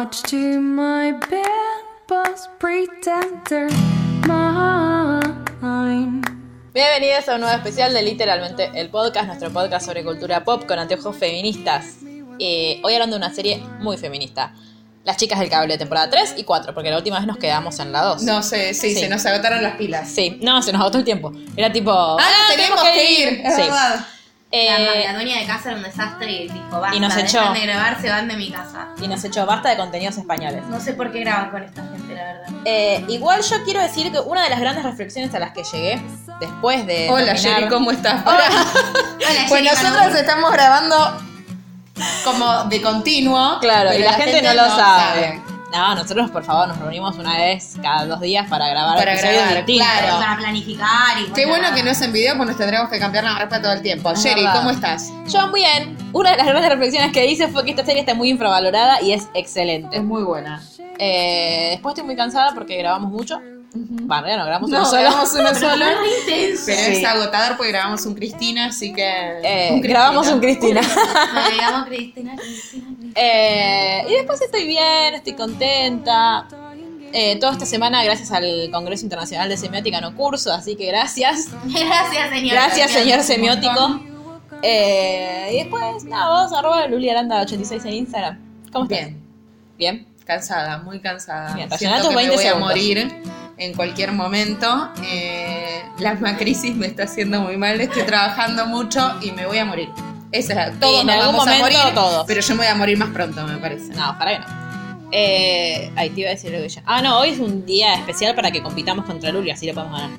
Notch to my was pretender mine. Bienvenidos a un nuevo especial de Literalmente el Podcast, nuestro podcast sobre cultura pop con anteojos feministas. Eh, hoy hablando de una serie muy feminista. Las chicas del cable, temporada 3 y 4, porque la última vez nos quedamos en la 2. No sé, sí, Sí. se nos agotaron las pilas. Sí, no, se nos agotó el tiempo. Era tipo. Ah, tenemos que ir, es Sí. verdad. Eh, La, la dueña de casa era un desastre y dijo, basta, Y nos echó. de grabar, se van de mi casa. y nos echó basta de contenidos españoles. No sé por qué graban con esta gente, la verdad. Eh, igual yo quiero decir que una de las grandes reflexiones a las que llegué después de. Hola, Jerry, ¿cómo estás? Hola, Pues Jerry, nosotros Manu. estamos grabando como de continuo. Claro, y la, gente, no lo sabe. No, nosotros por favor nos reunimos una vez cada dos días para grabar Para episodios grabar, distintos. claro. Para planificar y Qué bueno que no es en video, pues nos tendremos que cambiar la ropa todo el tiempo. Es Jerry, verdad. ¿cómo estás? Yo muy bien. Una de las grandes reflexiones que hice fue que esta serie está muy infravalorada y es excelente. muy buena. Eh, después estoy muy cansada porque grabamos mucho. Bueno, ya no grabamos No, uno solo. grabamos uno solo. Pero Sí. es agotador porque grabamos un Cristina, así que. Eh, un grabamos un Cristina. Cristina, Cristina, Cristina. Eh, y después estoy bien, estoy contenta. Eh, toda esta semana, gracias al Congreso Internacional de Semiótica, no curso, así que gracias. Gracias, señor. Gracias, señor semiótico. Eh, y después, nada, vos, arroba luliaranda86 en Instagram. ¿Cómo estás? Bien, Bien. cansada, muy cansada. Bien, Siento que 20 me voy segundos. a morir en cualquier momento. Eh, la macrisis me está haciendo muy mal, estoy trabajando mucho y me voy a morir. Esa es la, todos en nos algún vamos a momento, morir, todos. pero yo me voy a morir más pronto, me parece. No, para que no. Eh, ahí te iba a decir algo ya. Ah, no, hoy es un día especial para que compitamos contra Luli, así lo podemos ganar.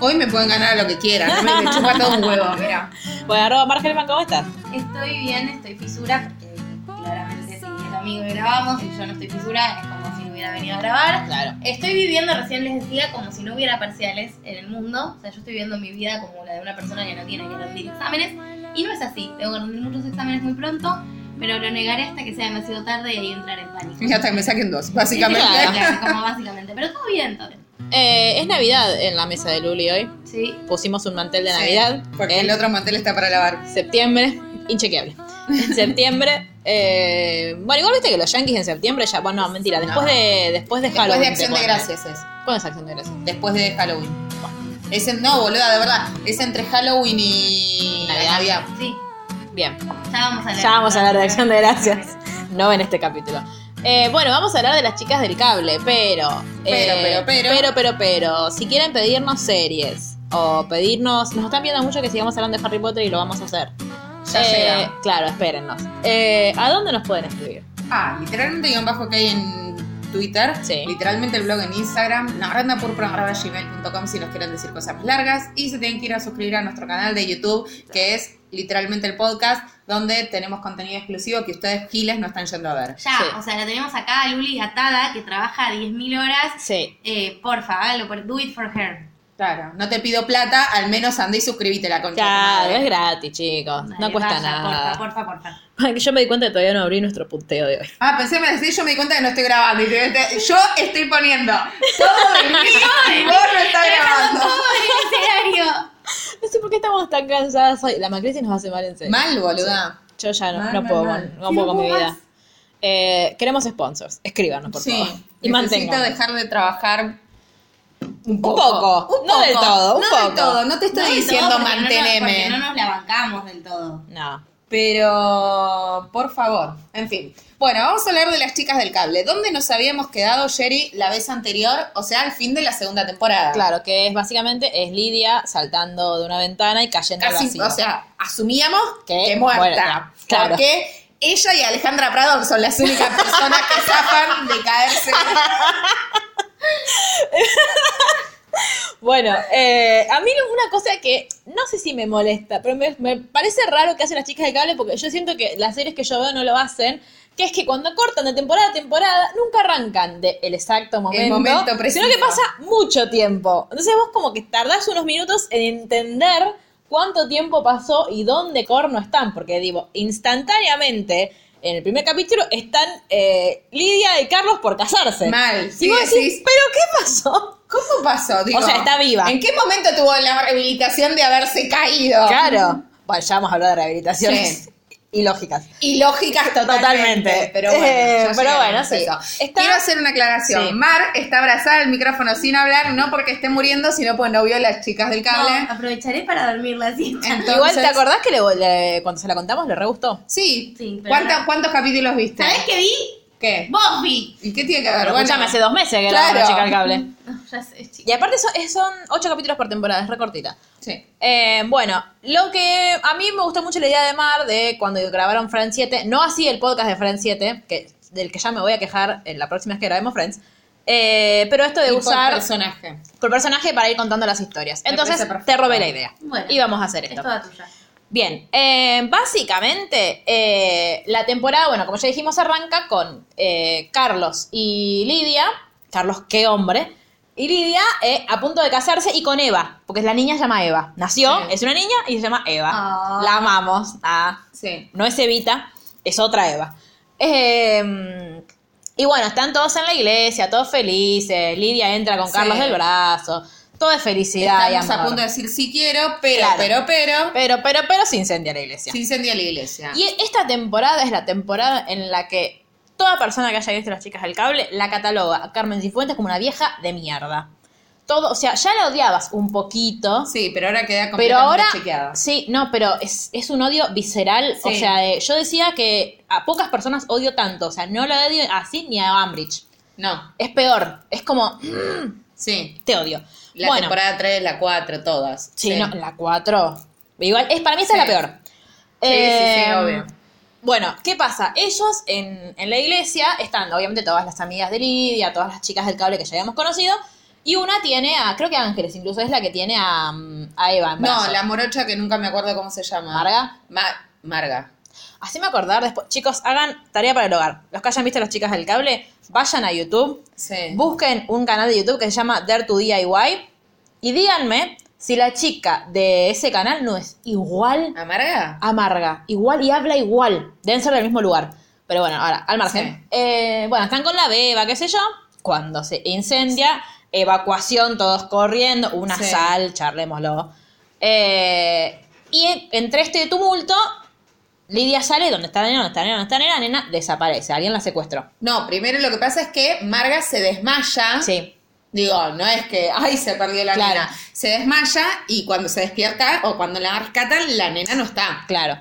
Hoy me pueden ganar lo que quieran, no me, me chupa todo un huevo, mira. Bueno, arroba Margelman, ¿cómo estás? Estoy bien, estoy fisura, porque claramente si el amigo que grabamos y yo no estoy fisura, es como si hubiera venido a grabar. Claro. Estoy viviendo, recién les decía, como si no hubiera parciales en el mundo. O sea, yo estoy viviendo mi vida como la de una persona que no tiene que rendir exámenes. Y no es así. Tengo que rendir muchos exámenes muy pronto, pero lo negaré hasta que sea demasiado tarde y ahí entrar en pánico. Y hasta que me saquen dos, básicamente. Claro. Claro, como básicamente. Pero todo bien, todo bien. Eh, es Navidad en la mesa de Luli hoy. Sí. Pusimos un mantel de Sí, Navidad. Porque en el otro mantel está para lavar. septiembre, inchequeable. En septiembre. Eh, bueno, igual viste que los yankees en septiembre ya. Bueno, no, mentira. Después No. de, después de Después Halloween. de se Acción de. Gracias es. ¿Cuándo es Acción de Gracias? Después de Halloween. Es en- no, boluda, de verdad. Es entre Halloween y Navidad. Navidad. Sí. Bien. Ya vamos a hablar. Ya vamos a hablar de Acción de Gracias. No en este capítulo. Eh, bueno, vamos a hablar de las chicas del cable, pero. Pero, eh, pero, pero. Pero, pero, pero. Si quieren pedirnos series o pedirnos. Nos están viendo mucho que sigamos hablando de Harry Potter y lo vamos a hacer. Ya Eh, llega. Claro, espérennos. Eh, ¿A dónde nos pueden escribir? Ah, literalmente guion bajo que hay en Twitter. Sí. Literalmente el blog en Instagram. gmail.com si nos quieren decir cosas más largas. Y se tienen que ir a suscribir a nuestro canal de YouTube, que es literalmente el podcast, donde tenemos contenido exclusivo que ustedes giles no están yendo a ver. Ya, Sí. o sea, la tenemos acá a Luli atada, que trabaja 10.000 horas. Sí. Eh, porfa, hágalo, por, do it for her. Claro, no te pido plata, al menos andé y suscribite la concha. Claro, es gratis, chicos. No cuesta vaya, nada. Porfa, porfa, porfa. Yo me di cuenta que todavía no abrí nuestro punteo de hoy. Ah, pensé me decís, yo me di cuenta que no estoy grabando. Y te- te- yo estoy poniendo todo de mí y vos no estás grabando. todo en el escenario. No sé por qué estamos tan cansadas hoy. La macrisis nos hace mal en serio. Mal, boluda. Yo ya no, Mal, no mal, puedo, mal. con, no puedo con mi vida. Eh, queremos sponsors. Escríbanos, por Sí, favor. Y necesito dejar de trabajar un poco, no del todo, un no poco. del todo, no te estoy No diciendo todo, no manteneme. porque no nos la bancamos del todo. No. Pero, por favor, en fin. Bueno, vamos a hablar de las chicas del cable. ¿Dónde nos habíamos quedado, Jerry, la vez anterior? O sea, al fin de la segunda temporada. Claro, que es básicamente es Lidia saltando de una ventana y cayendo al Casi, vacío. o sea, asumíamos Que que, muerta. muerta, claro. Porque ella y Alejandra Pradón son las únicas personas que zafan de caerse. Bueno, eh, a mí una cosa que no sé si me molesta, pero me, me parece raro que hacen las chicas de cable porque yo siento que las series que yo veo no lo hacen. Que es que cuando cortan de temporada a temporada, nunca arrancan del exacto momento, momento preciso. sino que pasa mucho tiempo. Entonces vos como que tardás unos minutos en entender cuánto tiempo pasó y dónde corno están, porque digo, instantáneamente en el primer capítulo están eh, Lidia y Carlos por casarse. Mal, Y sí, vos decís, decís- ¿pero qué pasó? ¿Cómo pasó? Digo, O sea, está viva. ¿En qué momento tuvo la rehabilitación de haberse caído? Claro. Bueno, ya vamos a hablar de rehabilitaciones Sí. Ilógicas. Y lógicas totalmente. Totalmente. Pero bueno, Eh, pero bueno, a sí. eso. Está- Quiero hacer una aclaración. Sí. Mar está abrazada al micrófono sin hablar, no porque esté muriendo, sino porque no vio a las chicas del cable. No, aprovecharé para dormir la. Entonces- Igual, ¿te acordás que le, le- cuando se la contamos le re gustó? Sí. Sí, pero ¿Cuánta- no. ¿Cuántos capítulos viste? ¿Sabés qué vi? ¿Qué? Vi. ¿Y qué tiene que ver? Pero Bueno, escuchame, hace dos meses que claro. la chica al cable. No, ya sé, chica. Y aparte son, es- son ocho capítulos por temporada, es recortita. Sí. Eh, bueno, lo que a mí me gustó mucho la idea de Mar de cuando grabaron Friends 7, no así el podcast de Friends 7, que, del que ya me voy a quejar en la próxima vez que grabemos Friends, eh, pero esto de Y por usar personaje. por personaje para ir contando las historias. Me Entonces te robé la idea. Bueno. y vamos a hacer Es esto. toda tuya. Bien, eh, básicamente eh, la temporada, bueno, como ya dijimos, arranca con eh, Carlos y Lidia. Carlos, qué hombre. Y Lidia eh, a punto de casarse y con Eva, porque la niña se llama Eva. Nació, Sí. es una niña y se llama Eva. Ah. La amamos. Ah, Sí. no es Evita, es otra Eva. Eh, y bueno, están todos en la iglesia, todos felices. Lidia entra con Sí. Carlos del brazo. Todo es felicidad y Estamos a amor. punto de decir sí quiero, pero, Claro. pero, pero. Pero, pero, pero se incendia la iglesia. Se incendia la iglesia. Y esta temporada es la temporada en la que toda persona que haya visto las chicas del cable la cataloga a Carmen Cifuentes como una vieja de mierda. Todo, o sea, ya la odiabas un poquito. Sí, pero ahora queda Pero completamente ahora, chequeada. sí, no, pero es, es un odio visceral. O sea, eh, yo decía que a pocas personas odio tanto. O sea, no la odio así ni a Ambridge. No, Es peor. Es como, sí. te odio. La bueno, temporada 3, la 4, todas. sí, no, la 4. Igual, es, para mí esa Sí. es la peor. Sí, sí, sí, Eh, obvio. Bueno, ¿qué pasa? Ellos en, en la iglesia están, obviamente, todas las amigas de Lidia, todas las chicas del cable que ya habíamos conocido. Y una tiene a, creo que Ángeles, incluso es la que tiene a, a Eva en No, la morocha que nunca me acuerdo cómo se llama. ¿Marga? Ma- Marga. Así me acordar después. Chicos, hagan tarea para el hogar. Los que hayan visto las chicas del cable, vayan a YouTube, Sí. busquen un canal de YouTube que se llama Dare to DIY y díganme si la chica de ese canal no es igual ¿Amarga? amarga, igual y habla igual. Deben ser del mismo lugar. Pero bueno, ahora, al margen. Sí. Eh, bueno, están con la beba, qué sé yo. Cuando se incendia, evacuación, todos corriendo, una Sí. sal, charlémoslo. Eh, y entre este tumulto, Lidia sale, ¿dónde está la nena? ¿Dónde está la nena? ¿Dónde está la nena? La nena desaparece, alguien la secuestró. No, primero lo que pasa es que Marga se desmaya. Sí, Digo, no es que, ay, se perdió la Claro. nena. Se desmaya y cuando se despierta o cuando la rescatan, la nena no está. claro.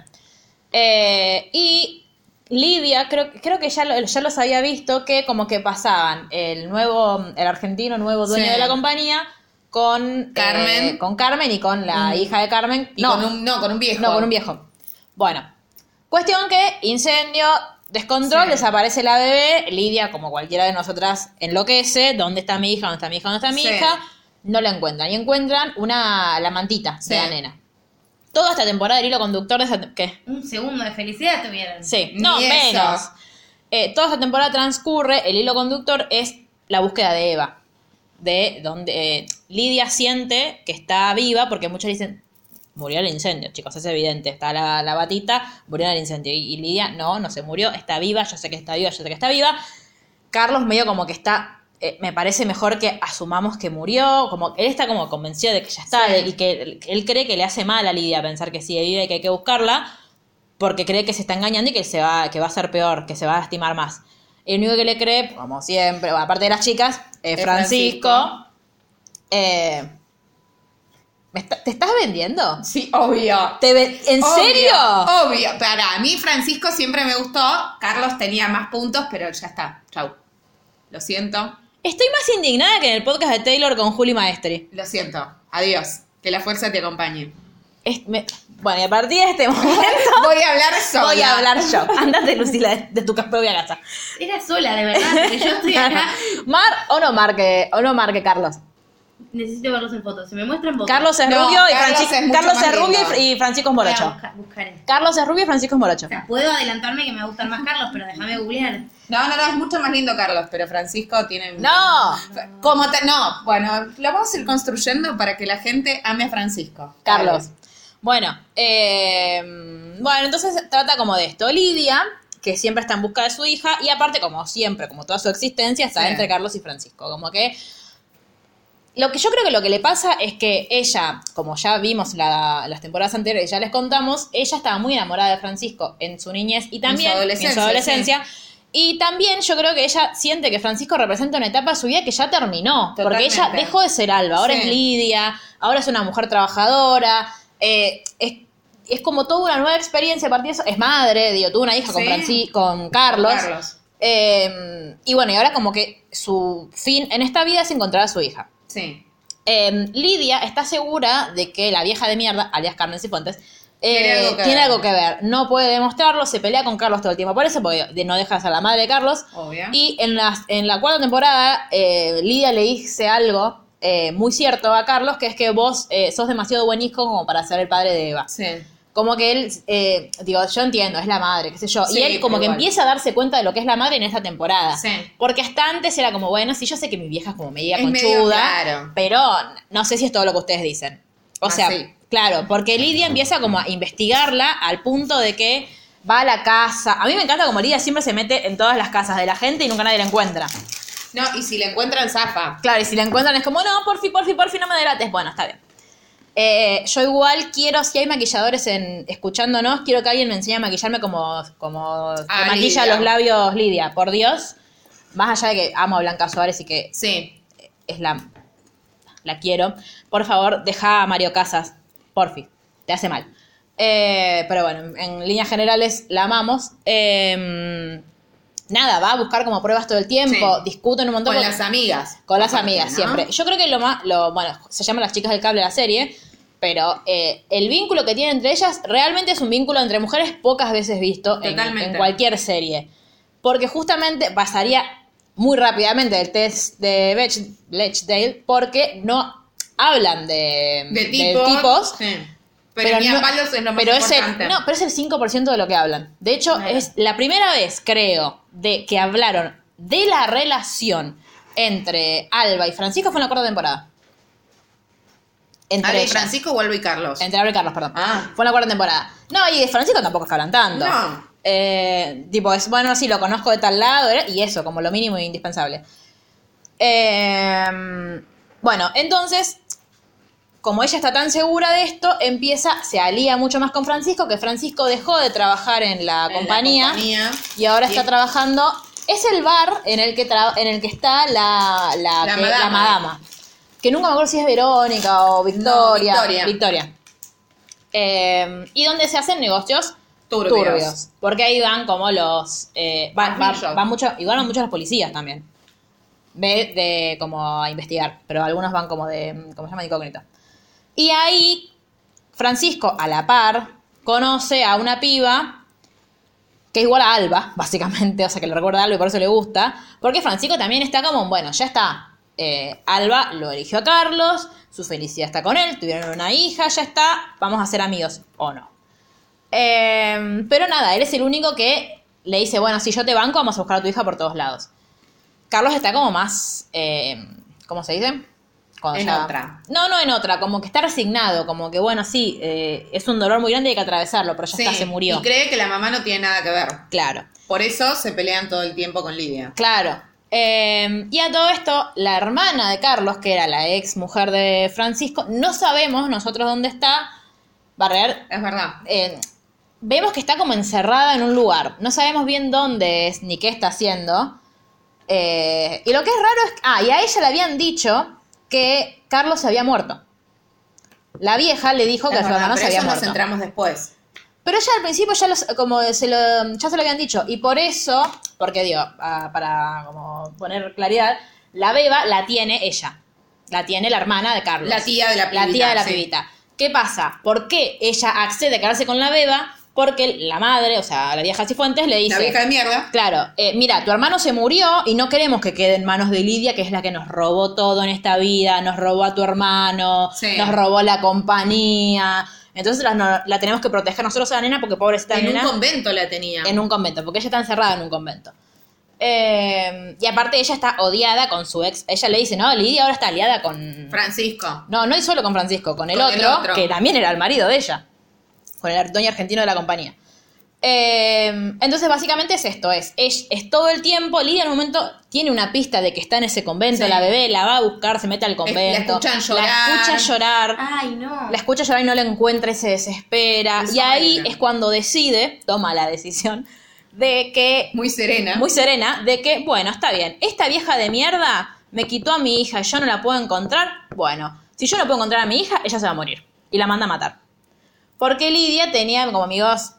Eh, y Lidia, creo, creo que ya, lo- ya los había visto que como que pasaban el nuevo, el argentino nuevo dueño Sí. de la compañía con Carmen. eh, con Carmen y con la Mm. hija de Carmen. Y no, con un, no, con un viejo. no, con un viejo. Bueno, cuestión que incendio, descontrol, Sí. desaparece la bebé, Lidia, como cualquiera de nosotras, enloquece, ¿dónde está mi hija? ¿Dónde está mi hija? ¿Dónde está mi Sí. hija? No la encuentran. Y encuentran una, la mantita Sí. de la nena. Toda esta temporada del hilo conductor de esa... ¿Qué? Un segundo de felicidad tuvieron. Sí, no, menos. Eh, toda esta temporada transcurre, el hilo conductor es la búsqueda de Eva. De donde eh, Lidia siente que está viva, porque muchos dicen, murió en el incendio, chicos, es evidente. Está la, la batita, murió en el incendio. Y, y Lidia, no, no se murió, está viva, yo sé que está viva, yo sé que está viva. Carlos medio como que está, eh, me parece mejor que asumamos que murió, como él está como convencido de que ya está, Sí. y que él, cree que le hace mal a Lidia pensar que sigue viva y que hay que buscarla, porque cree que se está engañando y que se va, que va a ser peor, que se va a lastimar más. El único que le cree, como siempre, aparte de las chicas, es Es Francisco. Francisco. Eh, ¿me está- ¿Te estás vendiendo? Sí, obvio. ¿Te ve- ¿En Obvio, serio? Obvio. Para mí, Francisco siempre me gustó. Carlos tenía más puntos, pero ya está. Chau. Lo siento. Estoy más indignada que en el podcast de Taylor con Juli Maestri. Lo siento. Adiós. Que la fuerza te acompañe. Es- me- bueno, y a partir de este momento Voy a hablar sola. voy a hablar yo. Andate, Lucila, de, de tu propia casa. Era sola, de verdad, porque yo estoy acá. Mar o no marque, o no marque Carlos. Necesito verlos en fotos. Se me muestran fotos. Carlos es No, rubio y Carlos Francisco es Carlos es rubio y, Francisco es Voy a morocho. buscar- buscaré. Carlos es rubio y Francisco es morocho. O sea, puedo adelantarme que me va a gustar más Carlos, pero déjame googlear. No, no, no, es mucho más lindo Carlos, pero Francisco tiene... No, Como te- no, bueno, lo vamos a ir construyendo para que la gente ame a Francisco. Carlos. Bueno, eh, bueno, entonces trata como de esto. Lidia, que siempre está en busca de su hija, y aparte, como siempre, como toda su existencia, está Sí. entre Carlos y Francisco. Como que. Lo que yo creo que lo que le pasa es que ella, como ya vimos la- las temporadas anteriores, ya les contamos, ella estaba muy enamorada de Francisco en su niñez y también adolescencia, en su adolescencia. Y también yo creo que ella siente que Francisco representa una etapa de su vida que ya terminó. Porque ella dejó de ser Alba, ahora Sí. es Lidia, ahora es una mujer trabajadora. eh, es, es como toda una nueva experiencia a partir de eso. Es madre, digo, tuvo una hija con, Sí. Franci- con Carlos. Carlos. Eh, y bueno, y ahora como que su fin en esta vida es encontrar a su hija. Sí. Eh, Lidia está segura de que la vieja de mierda, alias Carmen Cifuentes, eh, Tiene algo que tiene ver. algo que ver. No puede demostrarlo, se pelea con Carlos todo el tiempo por eso, porque no deja de ser la madre de Carlos. Obvio. Y en, las, en la cuarta temporada, eh, Lidia le dice algo eh, muy cierto a Carlos, que es que vos eh, sos demasiado buen hijo como para ser el padre de Eva. Sí. Como que él, eh, digo, yo entiendo, es la madre, qué sé yo. Sí, y él como que igual. empieza a darse cuenta de lo que es la madre en esta temporada. Sí. Porque hasta antes era como, bueno, sí, yo sé que mi vieja es como media Es medio conchuda, claro. pero no sé si es todo lo que ustedes dicen. O Ah, sea, sí. claro, porque Lidia empieza como a investigarla al punto de que va a la casa. A mí me encanta como Lidia siempre se mete en todas las casas de la gente y nunca nadie la encuentra. No, y si le encuentran zafa. Claro, y si la encuentran es como, no, porfi, porfi, porfi, no me delates. Bueno, está bien. Eh, yo igual quiero, si hay maquilladores en, escuchándonos, quiero que alguien me enseñe a maquillarme como, como que Ah, maquilla Lidia. los labios Lidia, por Dios. Más allá de que amo a Blanca Suárez y que Sí. es la, la quiero. Por favor, deja a Mario Casas, porfi, te hace mal. Eh, pero bueno, en, en líneas generales la amamos. Eh, nada, va a buscar como pruebas todo el tiempo, Sí. discuten un montón. Con con- las amigas. con las amigas, ¿no? siempre. Yo creo que lo más, lo, bueno, se llama Las chicas del cable la serie, pero eh, el vínculo que tienen entre ellas realmente es un vínculo entre mujeres pocas veces visto en, cualquier serie. Porque justamente pasaría muy rápidamente el test de Bech- Bechdale porque no hablan de, De de tipos. tipos Sí. Pero, ni a no- palos es lo más pero es el- no, pero es el 5% de lo que hablan. De hecho, es la primera vez, creo, de que hablaron de la relación entre Alba y Francisco fue en la cuarta temporada. Entre Ale y ellas. Francisco, vuelvo y Carlos. Entre Alba y Carlos, perdón. Ah. Fue en la cuarta temporada. No, y Francisco tampoco es que hablan tanto. No. Eh, tipo, es, bueno, sí, lo conozco de tal lado, y eso, como lo mínimo e indispensable. Eh, bueno, entonces, como ella está tan segura de esto, empieza, se alía mucho más con Francisco, que Francisco dejó de trabajar en la, En la compañía, y ahora Y está es- trabajando. Es el bar en el que, tra- en el que está la, la, La que- madama. la madama. Que nunca me acuerdo si es Verónica o Victoria. Victoria. Victoria. Eh, y donde se hacen negocios Turbios. turbios. Porque ahí van como los. eh, van, van- van mucho, igual van muchos los policías también. Ve de como a investigar. Pero algunos van como de. ¿Cómo se llama? De incógnito. Y ahí, Francisco, a la par, conoce a una piba que es igual a Alba, básicamente, o sea que le recuerda a Alba y por eso le gusta, porque Francisco también está como, bueno, ya está, eh, Alba lo eligió a Carlos, su felicidad está con él, tuvieron una hija, ya está, vamos a ser amigos, o no. Eh, pero nada, él es el único que le dice, bueno, si yo te banco, vamos a buscar a tu hija por todos lados. Carlos está como más, eh, ¿cómo se dice? Cuando En otra. No, no en otra, como que está resignado, como que bueno, sí, eh, es un dolor muy grande y hay que atravesarlo, pero ya Sí, está, se murió. Y cree que la mamá no tiene nada que ver. Claro. Por eso se pelean todo el tiempo con Lidia. Claro. Eh, y a todo esto, la hermana de Carlos, que era la ex mujer de Francisco, no sabemos nosotros dónde está. Barrer. Es verdad. eh, vemos que está como encerrada en un lugar. No sabemos bien dónde es ni qué está haciendo. Eh, y lo que es raro es. Ah, y a ella le habían dicho que Carlos se había muerto. La vieja le dijo que Es su verdad, hermano se había eso nos muerto. centramos después. Pero ya al principio ya, los, como se lo, ya se lo habían dicho. Y por eso, porque digo, para como poner claridad, la beba la tiene ella. La tiene la hermana de Carlos. La tía de la La pibita, tía de la sí. pibita. ¿Qué pasa? ¿Por qué ella accede a quedarse con la beba? Porque la madre, o sea, la vieja Cifuentes le dice... La vieja de mierda. Claro, eh, mira, tu hermano se murió y no queremos que quede en manos de Lidia, que es la que nos robó todo en esta vida, nos robó a tu hermano, Sí. nos robó la compañía. Entonces la, no- la tenemos que proteger nosotros a la nena porque pobrecita En un nena convento la tenía. en un convento, porque ella está encerrada en un convento. Eh, y aparte ella está odiada con su ex. Ella le dice, no, Lidia ahora está aliada con... Francisco. No, no y solo con Francisco, con el, Con el otro, otro. que también era el marido de ella, con el dueño argentino de la compañía. Eh, entonces, básicamente es esto: es, es, es todo el tiempo. Lidia en un momento tiene una pista de que está en ese convento, Sí. la bebé la va a buscar, se mete al convento. escuchan llorar. La escucha llorar. Ay, no. La escucha llorar y no la encuentra y se desespera. Es y ahí es cuando decide, toma la decisión, de que Muy serena. muy serena de que, bueno, está bien, esta vieja de mierda me quitó a mi hija y yo no la puedo encontrar. Bueno, si yo no puedo encontrar a mi hija, ella se va a morir. Y la manda a matar. Porque Lidia tenía como amigos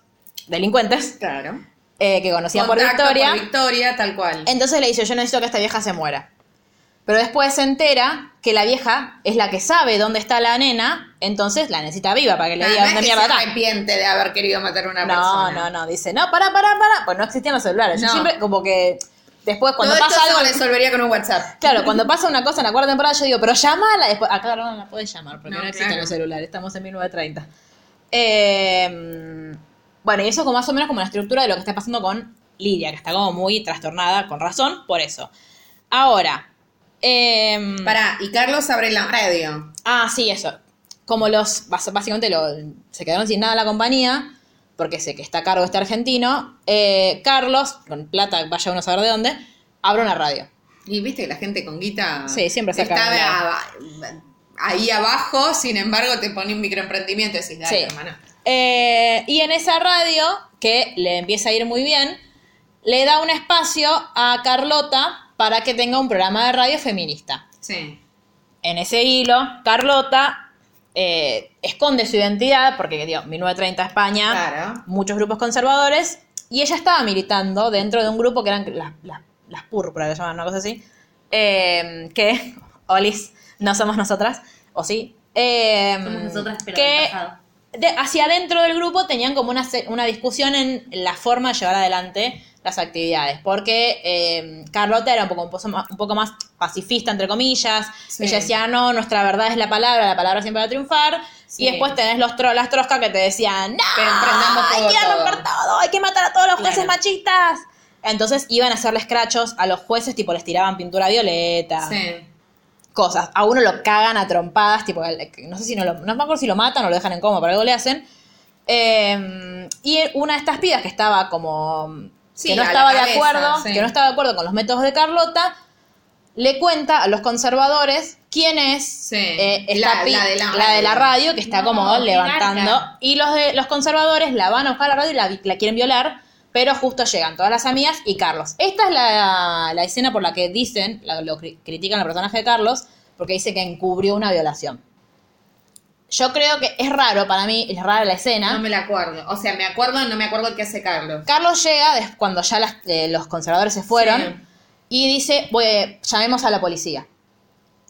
delincuentes Claro. eh, que conocía por Victoria. Por Victoria, tal cual. Entonces le dice, yo necesito que esta vieja se muera. Pero después se entera que la vieja es la que sabe dónde está la nena, entonces la necesita viva para que le diga no dónde mierda se está. arrepiente de haber querido matar a una No, persona. no, no, dice, no, para, para, para. Pues no existían los celulares. Yo No. siempre, como que después cuando Todo pasa esto algo. se resolvería con un WhatsApp. Claro, cuando pasa una cosa en la cuarta temporada, yo digo, pero llámala después. Acá no la puedes llamar porque no, No, existen claro. los celulares, estamos en 1930. Eh, bueno, y eso como más o menos como la estructura de lo que está pasando con Lidia, que está como muy trastornada, con razón, por eso. Ahora. eh, Pará, y Carlos abre la radio. Ah, sí, eso. Como los, básicamente lo, se quedaron sin nada la compañía, porque sé que está a cargo este argentino, eh, Carlos, con plata, vaya uno a saber de dónde, abre una radio. Y viste que la gente con guita Sí, siempre saca está ahí abajo, sin embargo te pone un microemprendimiento y decís, dale, Sí. hermano. Eh, y en esa radio, que le empieza a ir muy bien, le da un espacio a Carlota para que tenga un programa de radio feminista. Sí. En ese hilo, Carlota eh, esconde su identidad, porque, digo, 1930 España, Claro. muchos grupos conservadores, y ella estaba militando dentro de un grupo que eran las, las, las púrpuras, le llaman una cosa así, eh, que, Olis, no somos nosotras, o sí, eh, Somos nosotras, pero que del pasado. de- hacia adentro del grupo tenían como una, una discusión en la forma de llevar adelante las actividades, porque eh, Carlota era un poco, un, poco más, pacifista, entre comillas, Sí. ella decía, no, nuestra verdad es la palabra, la palabra siempre va a triunfar, Sí. y después tenés los tro- las troscas que te decían, no, Pero emprendamos todo, hay que todo". romper todo, hay que matar a todos los jueces Claro. machistas. Entonces iban a hacerle escrachos a los jueces, tipo les tiraban pintura violeta Sí. Cosas. A uno lo cagan a trompadas, tipo, no sé si no lo, no me acuerdo si lo matan o lo dejan en coma, pero algo le hacen. Eh, y una de estas pibas que estaba como Sí, que no estaba de acuerdo, sí. que no estaba de acuerdo con los métodos de Carlota, le cuenta a los conservadores quién es Sí. eh, esta La- pi- la de la la de la radio. que está No, como levantando. Y los de los conservadores la van a buscar a la radio y la quieren violar, pero justo llegan todas las amigas y Carlos. Esta es la, la escena por la que dicen, la- lo cri- critican al personaje de Carlos, porque dice que encubrió una violación. Yo creo que es raro para mí, es rara la escena. No me la acuerdo. O sea, me acuerdo, no me acuerdo qué hace Carlos. Carlos llega cuando ya las- eh, los conservadores se fueron Sí. y dice, "Voy- llamemos a la policía.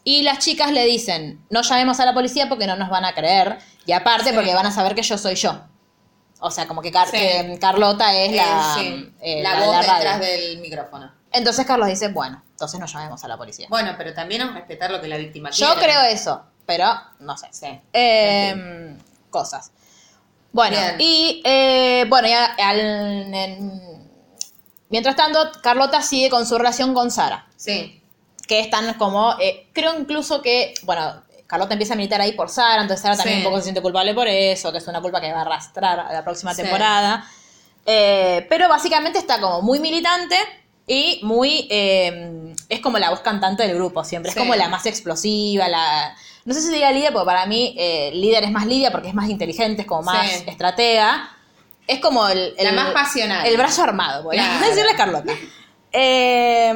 Y las chicas le dicen, no llamemos a la policía porque no nos van a creer. Y aparte Sí. porque van a saber que yo soy yo. O sea, como que, Car- Sí. que Carlota es la, Eh, sí. eh, la la- voz la detrás del micrófono. Entonces Carlos dice, bueno, entonces no llamemos a la policía. Bueno, pero también es respetar lo que la víctima yo quiere. creo eso, pero no sé. Sí. Eh, cosas. Bueno, Bien. y eh, bueno, ya al- en- mientras tanto, Carlota sigue con su relación con Sara, Sí. que están como, eh, creo incluso que, bueno, Carlota empieza a militar ahí por Sara, entonces Sara también Sí. un poco se siente culpable por eso, que es una culpa que va a arrastrar a la próxima Sí. temporada. Eh, pero básicamente está como muy militante y muy, eh, es como la voz cantante del grupo siempre, Sí. es como la más explosiva, la... No sé si diría líder, porque para mí eh, líder es más Lidia porque es más inteligente, es como más estratega. Es como el, La más pasional. El brazo armado, voy a decirle a Carlota. Eh,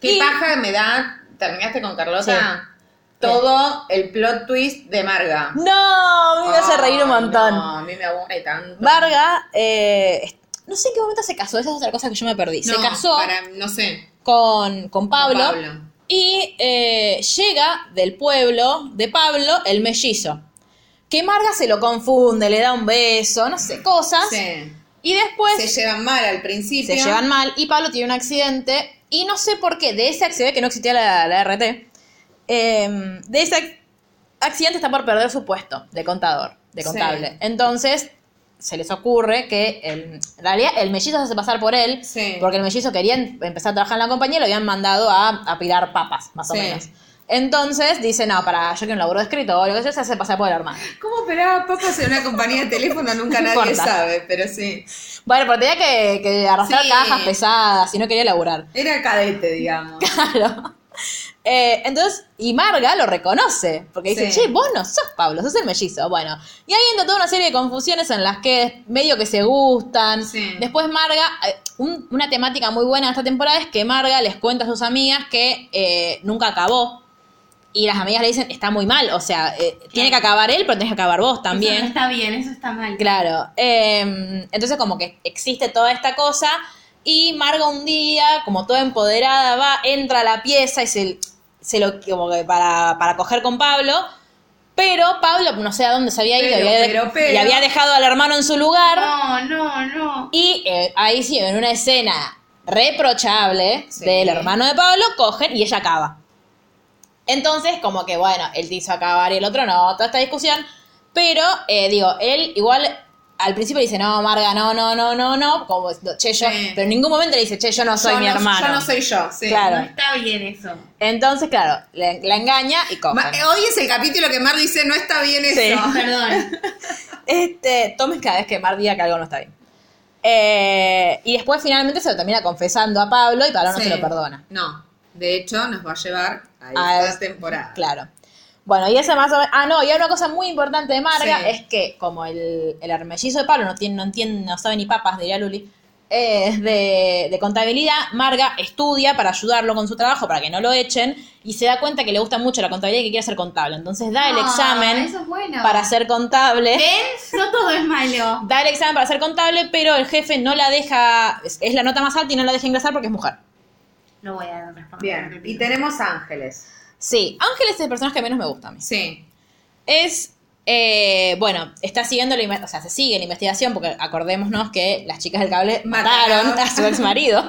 ¿Qué y- paja me da? ¿Terminaste con Carlota? Todo el plot twist de Marga. No, a mí me hace reír un montón. No, a mí me aburre tanto. Varga, eh, no sé en qué momento se casó, esa es otra cosa que yo me perdí. se casó Para, no sé. con, con Pablo, Con Pablo. y eh, llega del pueblo de Pablo el mellizo, que Marga se lo confunde, le da un beso, no sé, cosas. Sí. Y después Se llevan mal al principio. se llevan mal y Pablo tiene un accidente y no sé por qué, de ese accidente que no existía la, la RT, eh, de ese ac- accidente está por perder su puesto de contador, de Sí. contable. Entonces se les ocurre que el- en realidad el mellizo se hace pasar por él Sí. porque el mellizo quería em- empezar a trabajar en la compañía y lo habían mandado a, a pilar papas, más o menos. Entonces dice, no, para, yo quiero un laburo de escritorio, que se hace pasar por el hermano. ¿Cómo operaba papas en una compañía de teléfono? Nunca nadie importa. sabe, pero sí. Bueno, pero tenía que, que arrastrar Sí. cajas pesadas y no quería laburar. Era cadete, digamos. Claro. Eh, entonces, y Marga lo reconoce, porque dice, Sí. che, vos no sos Pablo, sos el mellizo. Bueno, y ahí entra toda una serie de confusiones en las que medio que se gustan. Sí. Después Marga, eh, un- una temática muy buena de esta temporada es que Marga les cuenta a sus amigas que eh, nunca acabó. Y las amigas le dicen, está muy mal, o sea, eh, tiene que acabar él, pero tenés que acabar vos Eso no también. está bien, eso está mal. Claro. eh, entonces como que existe toda esta cosa y Marga un día, como toda empoderada, va, entra a la pieza y se, se lo como que para, para coger con Pablo. Pero Pablo no sé a dónde se había ido Pero, y, había, pero, pero. y había dejado al hermano en su lugar. No, no, no. Y eh, ahí sí, en una escena reprochable Sí. del hermano de Pablo, cogen y ella acaba. Entonces, como que bueno, él te hizo acabar y el otro no, toda esta discusión. Pero, eh, digo, él igual al principio dice, no, Marga, no, no, no, no, no, como, che, yo, Sí. pero en ningún momento le dice, che, yo no soy Yo mi no- hermano. Yo no soy yo, sí. Claro. No está bien eso. Entonces, claro, le- la engaña y cogen. Ma- Hoy es el capítulo que Mar dice, no está bien eso. Sí. Perdón. Este, tomes cada vez que Mar diga que algo no está bien. Eh, y después finalmente se lo termina confesando a Pablo y Pablo no Sí. se lo perdona. No, de hecho nos va a llevar a A esta este- temporada. Claro. Bueno, y ese más o menos. Ah, no, y hay una cosa muy importante de Marga Sí. es que, como el, el hermellizo de Pablo no, tiene, no entiende, no sabe ni papas, diría Luli, eh, de, de contabilidad, Marga estudia para ayudarlo con su trabajo, para que no lo echen, y se da cuenta que le gusta mucho la contabilidad y que quiere ser contable. Entonces da el Ah, examen eso es bueno. para ser contable. ¿Ven? No todo es malo. Da el examen para ser contable, pero el jefe no la deja, es, es la nota más alta y no la deja ingresar porque es mujer. No voy a responder. Bien, y tenemos ángeles. Sí, Ángel es el personaje que menos me gusta a mí. Sí. es, eh, bueno, está siguiendo la inve- o sea, se sigue la investigación porque acordémonos que las chicas del cable Mataron. mataron a su ex marido.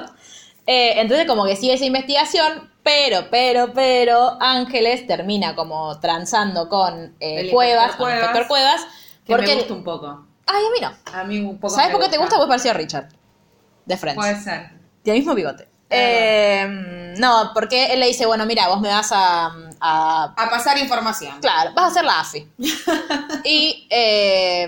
entonces como que sigue esa investigación, pero, pero, pero Ángeles termina como transando con eh, Cuevas, con el Cuevas, Cuevas, Que porque... me gusta un poco. Ay, a mí no. A mí un poco ¿Sabes por qué te gusta? Pues parecía Richard, de Friends. Puede ser. Tiene el mismo bigote. Eh, no, porque él le dice, bueno, mira, vos me vas a- a A pasar información. Claro, vas a ser la AFI. y eh,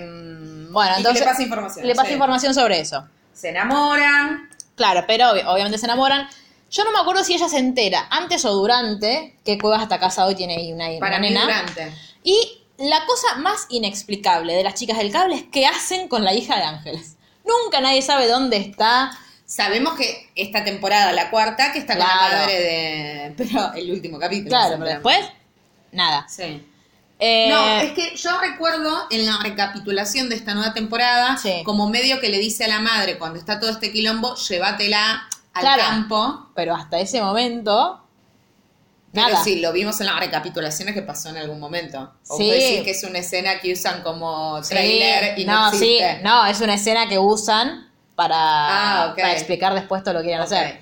bueno, Y entonces. le pasa información, Le pasa sí. información sobre eso. Se enamoran. Claro, pero obvi- obviamente se enamoran. Yo no me acuerdo si ella se entera antes o durante que Cuevas está casado y tiene ahí una, Para nena. durante. Y la cosa más inexplicable de las chicas del cable es qué hacen con la hija de Ángeles. Nunca nadie sabe dónde está. Sabemos que esta temporada, la cuarta, que está con Claro. la madre de... Pero el último capítulo. Claro, pero después, nada. Sí. Eh, No, es que yo recuerdo en la recapitulación de esta nueva temporada, Sí. como medio que le dice a la madre cuando está todo este quilombo, llévatela al Claro. campo. Pero hasta ese momento, Pero nada. sí, lo vimos en las recapitulaciones que pasó en algún momento. O Sí. vos decís que es una escena que usan como Sí, trailer y no, sí, existe. no, es una escena que usan para, Ah, para explicar después todo lo que quieren Ok. hacer.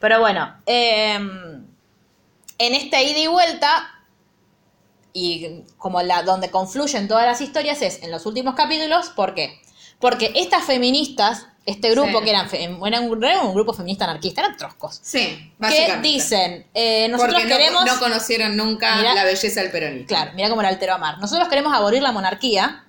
Pero bueno, eh, en esta ida y vuelta, y como la donde confluyen todas las historias es en los últimos capítulos, ¿por qué? Porque estas feministas, este grupo Sí. que eran, eran un, un grupo feminista anarquista, eran troscos. Sí, Que dicen, eh, nosotros Porque no, queremos... no conocieron nunca Mirá- la belleza del peronismo. Claro, mira cómo era altero amar. Nosotros queremos abolir la monarquía.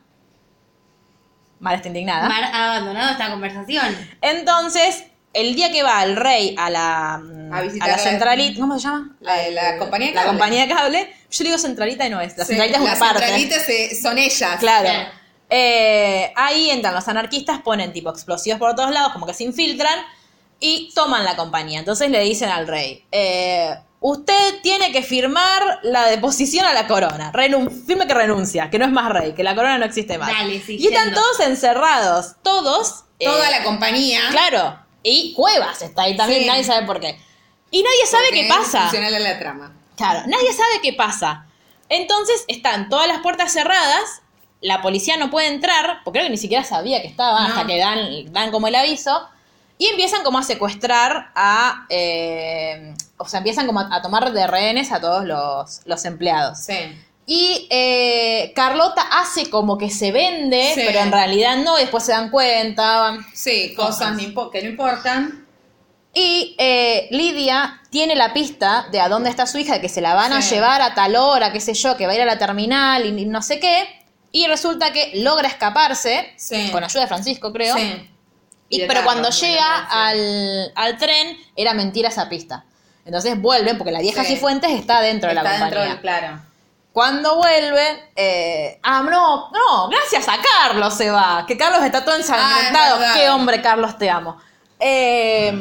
Mara está indignada. Mar ha abandonado esta conversación. Entonces, el día que va el rey a la, A visitar la a- centralita, ¿cómo se llama? La, la compañía de La cable. compañía de cable. Yo le digo centralita y no es. La Sí, centralita es una las parte. centralitas se- son ellas. Claro. Claro. Eh, ahí entran los anarquistas, ponen tipo explosivos por todos lados, como que se infiltran y toman la compañía. Entonces le dicen al rey, eh, usted tiene que firmar la deposición a la corona. Renun- firme que renuncia, que no es más rey, que la corona no existe más. Dale, sí, y están yendo. todos encerrados, todos. Toda eh, la compañía. Claro. Y Cuevas está ahí también, Sí. nadie sabe por qué. Y nadie sabe porque qué pasa. funcional a la trama. Claro, nadie sabe qué pasa. Entonces están todas las puertas cerradas la policía no puede entrar, porque creo que ni siquiera sabía que estaba, No. hasta que dan, dan como el aviso, y empiezan como a secuestrar a... eh, o sea, empiezan como a, a tomar de rehenes a todos los, los empleados. Sí. Y eh, Carlota hace como que se vende, Sí. pero en realidad no, y después se dan cuenta. Sí, cosas que no importan. Y eh, Lidia tiene la pista de a dónde está su hija, de que se la van a llevar a tal hora, qué sé yo, que va a ir a la terminal y no sé qué. Y resulta que logra escaparse, Sí. con ayuda de Francisco, creo. Sí. Y, de pero Carlos, cuando llega al, al tren, era mentira esa pista. Entonces vuelven, porque la vieja Sí. Cifuentes está dentro de la Está compañía. dentro del claro. Cuando vuelve, eh, ah, no, no, gracias a Carlos se va, que Carlos está todo ensangrentado. Ah, es verdad. Qué hombre, Carlos, te amo. Eh,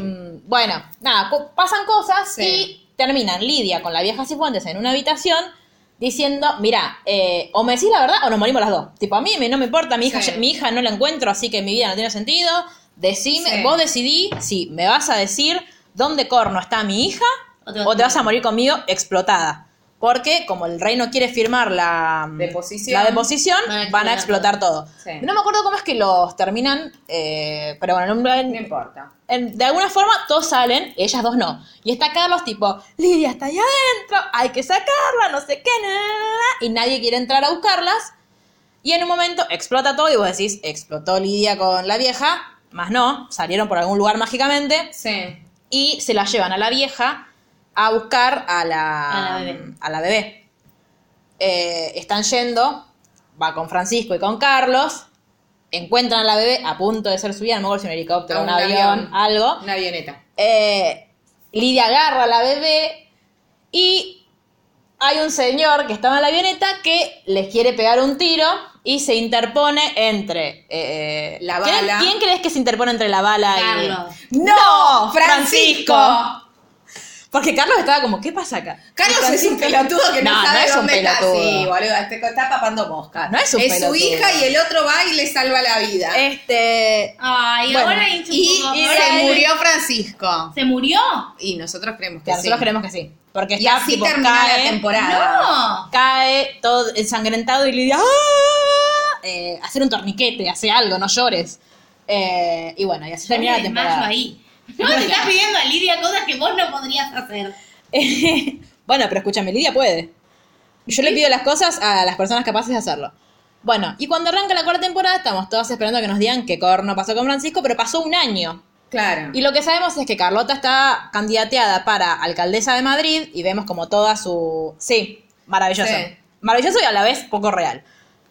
bueno, nada, pasan cosas Sí. y terminan Lidia con la vieja Cifuentes en una habitación diciendo, mira, eh, o me decís la verdad o nos morimos las dos. Tipo, a mí no me importa, mi hija, Sí. mi hija no la encuentro, así que mi vida no tiene sentido. Decime, Sí. vos decidí si me vas a decir dónde corno está mi hija O te vas o a te vas a morir. conmigo explotada. Porque como el rey no quiere firmar la Deposición. la deposición, Van a van a explotar todo. Sí. No me acuerdo cómo es que los terminan, eh, pero bueno, en- en- No importa. en- de alguna forma todos salen, ellas dos no. Y está Carlos tipo, Lidia está allá adentro, hay que sacarla, no sé qué, na, na, na, na", y nadie quiere entrar a buscarlas. Y en un momento explota todo y vos decís, explotó Lidia con la vieja, más no, salieron por algún lugar mágicamente Sí. Y se la llevan a la vieja a buscar a la, A la bebé. a la bebé. Eh, están yendo, va con Francisco y con Carlos, encuentran a la bebé a punto de ser subida, no me acuerdo si un helicóptero, A un, un avión, avión. algo. Una avioneta. Eh, Lidia agarra a la bebé y hay un señor que estaba en la avioneta que les quiere pegar un tiro y se interpone entre... eh, La ¿quién- bala. ¿Quién crees que se interpone entre la bala y... Carlos. ¡No! Francisco. ¡Francisco! Porque Carlos estaba como, ¿qué pasa acá? Carlos es un pelotudo que no, No, no sabe es un está. pelotudo. Sí, boludo, este está papando mosca. No es un su pelotudo. hija y el otro va y le salva la vida. Este... Ay, Bueno, ahora y y Ahora- se murió Francisco. ¿Se murió? Y nosotros creemos que que sí. nosotros creemos que sí. Porque Y está, así tipo, termina cae, la temporada. No. cae todo ensangrentado y Lidia ¡ah! Eh, hacer un torniquete, hace algo, no llores. Eh, y bueno, y así termina la temporada. ahí. No te estás pidiendo a Lidia cosas que vos no podrías hacer. bueno, pero escúchame, Lidia puede. Yo le pido las cosas a las personas capaces de hacerlo. Bueno, y cuando arranca la cuarta temporada, estamos todas esperando que nos digan qué corno pasó con Francisco, pero pasó un año. Claro. Y lo que sabemos es que Carlota está candidateada para alcaldesa de Madrid y vemos como toda su... Sí, maravilloso. Sí. Maravilloso y a la vez poco real.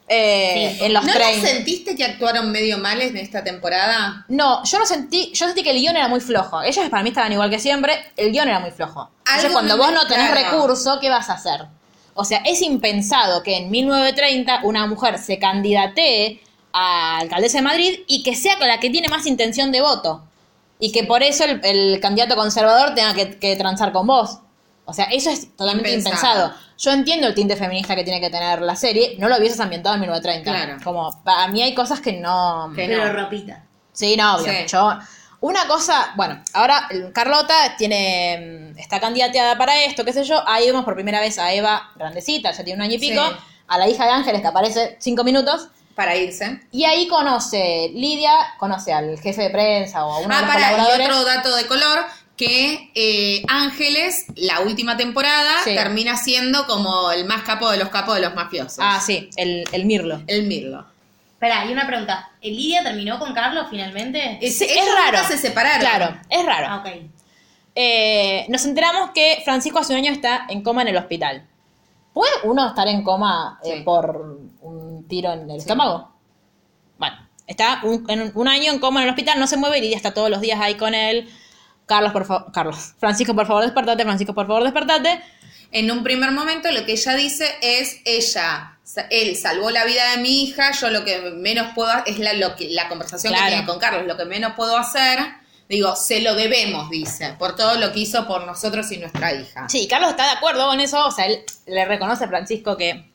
Eh, Sí. En los ¿No sentiste que actuaron medio mal en esta temporada? No, yo no sentí, yo sentí que el guion era muy flojo. Ellas para mí estaban igual que siempre, el guion era muy flojo. Entonces cuando vos no tenés claro. recurso, ¿qué vas a hacer? O sea, es impensado que en 1930 una mujer se candidatee a alcaldesa de Madrid y que sea la que tiene más intención de voto. Y que por eso el, el candidato conservador tenga que, que transar con vos. O sea, eso es totalmente Impensado. impensado. Yo entiendo el tinte feminista que tiene que tener la serie, no lo hubieses ambientado en 1930. Claro. Como, para mí hay cosas que no... Que Pero no. ropita. Sí, no, obvio. Sí. Yo, una cosa, bueno, ahora Carlota tiene, mm, está candidateada para esto, qué sé yo. Ahí vemos por primera vez a Eva grandecita, ya tiene un año y pico, Sí. a la hija de Ángeles que aparece cinco minutos. Para irse. Y ahí conoce, Lidia conoce al jefe de prensa o a uno de Ah, los para, y colaboradores. otro dato de color, que eh, Ángeles, la última temporada, Sí. termina siendo como el más capo de los capos de los mafiosos. Ah, sí, el, el Mirlo. El Mirlo. Espera, y una pregunta. ¿El Lidia terminó con Carlos finalmente? Es, es ellos raro. se separaron. Claro, es raro. Ah, ok. Eh, nos enteramos que Francisco hace un año está en coma en el hospital. ¿Puede uno estar en coma eh, Sí. por un tiro en el estómago? Bueno, está un, en un año en coma en el hospital, no se mueve Lidia está todos los días ahí con él. Carlos, por favor, Carlos. Francisco, por favor, despertate. Francisco, por favor, despertate. En un primer momento lo que ella dice es, ella, él salvó la vida de mi hija, yo lo que menos puedo, es la, lo que, la conversación Claro. que tiene con Carlos, lo que menos puedo hacer, digo, se lo debemos, dice, por todo lo que hizo por nosotros y nuestra hija. Sí, Carlos está de acuerdo con eso. O sea, él le reconoce a Francisco que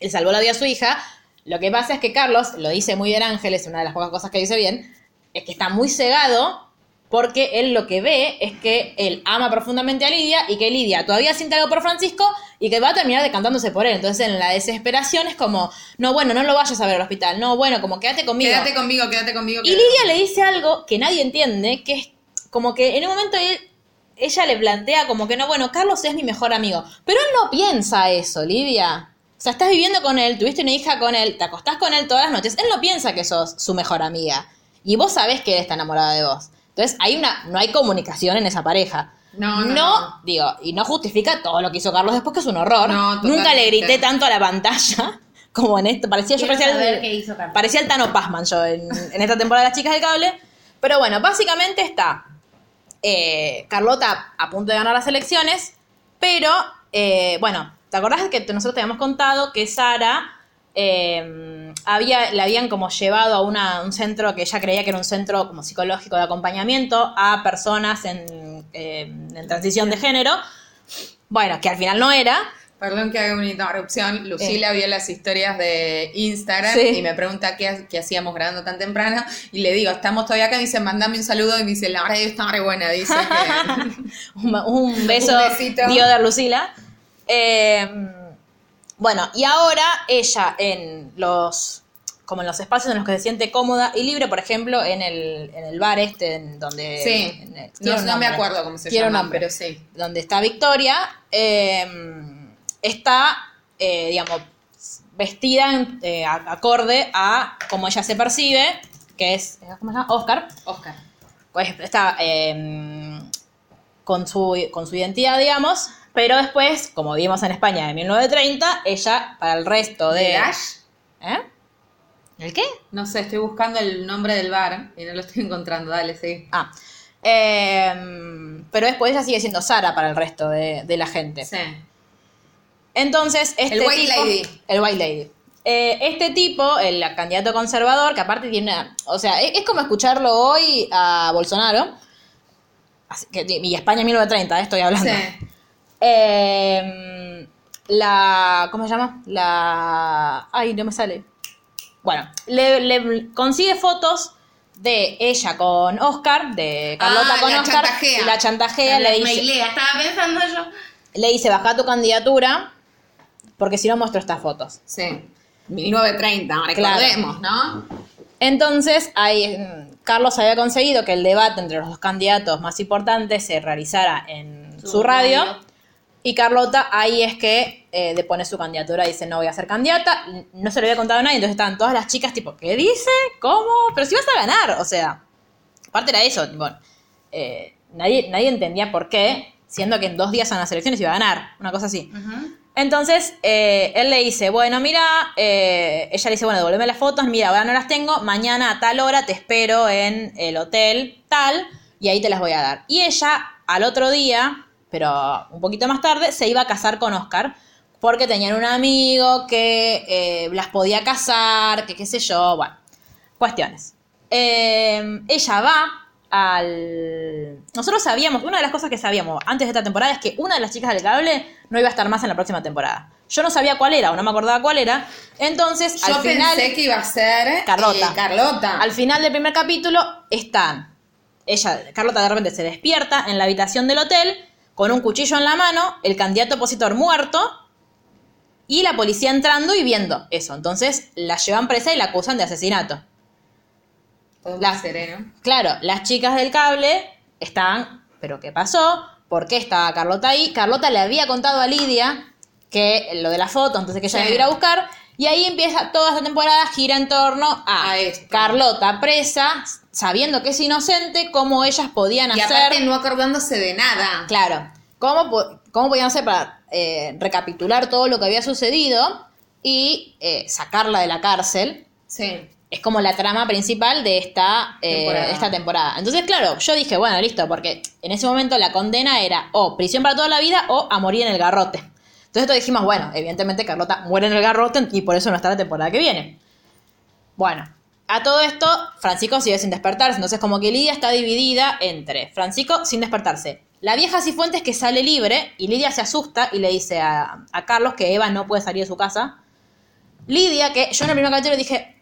él salvó la vida a su hija. Lo que pasa es que Carlos, lo dice muy bien Ángeles, una de las pocas cosas que dice bien, es que está muy cegado porque él lo que ve es que él ama profundamente a Lidia y que Lidia todavía siente algo por Francisco y que va a terminar decantándose por él. Entonces, en la desesperación es como, no, bueno, no lo vayas a ver al hospital, no, bueno, como quédate conmigo. Quédate conmigo, quédate conmigo. Y Lidia le dice algo que nadie entiende, que es como que en un momento él- ella le plantea como que no, bueno, Carlos es mi mejor amigo. Pero él no piensa eso, Lidia. O sea, estás viviendo con él, tuviste una hija con él, te acostás con él todas las noches. Él no piensa que sos su mejor amiga. Y vos sabés que él está enamorada de vos. Entonces, hay una, no hay comunicación en esa pareja. No, no, no. digo, y no justifica todo lo que hizo Carlos después, que es un horror. No, Nunca le grité tanto a la pantalla como en esto. Parecía, yo parecía el- hizo Carlos. Parecía el Tano Pazman yo en, en esta temporada de Las Chicas del Cable. Pero bueno, básicamente está eh, Carlota a punto de ganar las elecciones, pero eh, bueno, ¿te acordás que te- nosotros te habíamos contado que Sara eh, había, le habían como llevado a una- un centro que ella creía que era un centro como psicológico de acompañamiento a personas en, eh, en transición de género? Bueno, que al final no era. Perdón que haga una interrupción. Lucila vio las historias de Instagram Sí. y me pregunta qué, qué hacíamos grabando tan temprano. Y le digo, estamos todavía acá. Me dice, mandame un saludo. Y me dice, la radio está re buena. Dice que. un, un beso, Un besito. Dioder Lucila. Eh, bueno, y ahora ella en los como en los espacios en los que se siente cómoda y libre, por ejemplo, en el, en el bar este en donde Sí. en el- No, no me acuerdo cómo se un llama, nombre. pero sí. donde está Victoria, eh, está, eh, digamos, vestida en- eh, acorde a cómo ella se percibe, que es, ¿cómo se llama? Oscar. Oscar. Pues está eh, con, su, con su identidad, digamos, pero después, como vimos en España en 1930, ella, para el resto de... ¿Dash? ¿Eh? ¿El qué? No sé, estoy buscando el nombre del bar y no lo estoy encontrando. Dale, sí. Ah. Eh, pero después ella sigue siendo Sara para el resto de, de la gente. Sí. Entonces, este El White tipo- Lady. El White Lady. Eh, este tipo, el candidato conservador, que aparte tiene una- O sea, es, es como escucharlo hoy a Bolsonaro. Así que, y España 1930, eh, estoy hablando. Sí. Eh, la. ¿Cómo se llama? La. Ay, no me sale. Bueno, le, le consigue fotos de ella con Oscar, de Carlota Ah, con la Oscar. chantajea. La chantajea le dice, Mailea, estaba pensando yo. le dice: Baja tu candidatura, porque si no muestro estas fotos. Sí. 1930, recordemos, ¿no? Entonces, ahí, mm, Carlos había conseguido que el debate entre los dos candidatos más importantes se realizara en su, Su radio. radio. Y Carlota ahí es que eh, depone su candidatura, dice no voy a ser candidata, no se lo había contado a nadie, entonces estaban todas las chicas tipo, ¿qué dice? ¿Cómo? Pero si vas a ganar, o sea, aparte era eso, tipo, eh, nadie, nadie entendía por qué, siendo que en dos días en las elecciones iba a ganar, una cosa así. Entonces, eh, él le dice, bueno, mira, eh, ella le dice, bueno, devolveme las fotos, mira, ahora no las tengo, mañana a tal hora te espero en el hotel tal, y ahí te las voy a dar. Y ella, al otro día, pero un poquito más tarde, se iba a casar con Oscar, porque tenían un amigo que eh, las podía casar, que qué sé yo, bueno, cuestiones. Eh, ella va al... Nosotros sabíamos, una de las cosas que sabíamos antes de esta temporada es que una de las chicas del cable no iba a estar más en la próxima temporada. Yo no sabía cuál era o no me acordaba cuál era. Entonces, Yo al final... pensé que iba a ser Carlota. eh, Carlota. Al final del primer capítulo están. Ella, Carlota de repente se despierta en la habitación del hotel con un cuchillo en la mano, el candidato opositor muerto y la policía entrando y viendo eso. Entonces la llevan presa y la acusan de asesinato. Todo muy la- sereno. Claro, las chicas del cable están, pero ¿qué pasó? ¿Por qué estaba Carlota ahí? Carlota le había contado a Lidia que lo de la foto, entonces que ella Sí. iba a ir a buscar. Y ahí empieza toda esta temporada, gira en torno a. Carlota presa, sabiendo que es inocente, cómo ellas podían Y hacer. aparte no acordándose de nada. Claro, ¿cómo, cómo podían hacer para eh, recapitular todo lo que había sucedido y eh, sacarla de la cárcel? Sí. es como la trama principal de esta, eh, Temporada. esta temporada. Entonces, claro, yo dije, bueno, listo, porque en ese momento la condena era o prisión para toda la vida o a morir en el garrote. Entonces todos dijimos, bueno, evidentemente Carlota muere en el garrote y por eso no está la temporada que viene. Bueno, a todo esto, Francisco sigue sin despertarse. Entonces, como que Lidia está dividida entre Francisco sin despertarse. La vieja Cifuentes que sale libre y Lidia se asusta y le dice a, a Carlos que Eva no puede salir de su casa. Lidia, que yo en el primer capítulo dije,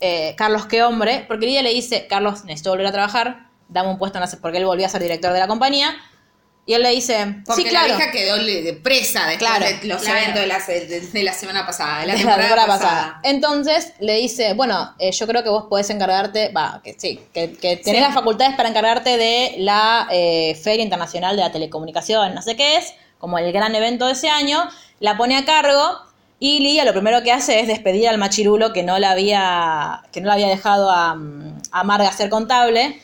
eh, Carlos, qué hombre, porque Lidia le dice, Carlos, necesito volver a trabajar, dame un puesto, en la- porque él volvió a ser director de la compañía. Y él le dice, Porque sí, claro. la vieja quedó le- presa después Claro, de los claro. eventos de la, se- de, de la semana pasada, de la de temporada, pasada. Entonces le dice, bueno, eh, yo creo que vos podés encargarte, va, que sí, que, que tenés las facultades para encargarte de la eh, Feria Internacional de la Telecomunicación, no sé qué es, como el gran evento de ese año, la pone a cargo y Lidia lo primero que hace es despedir al machirulo que no la había, que no la había dejado a, mm, a Marga ser contable.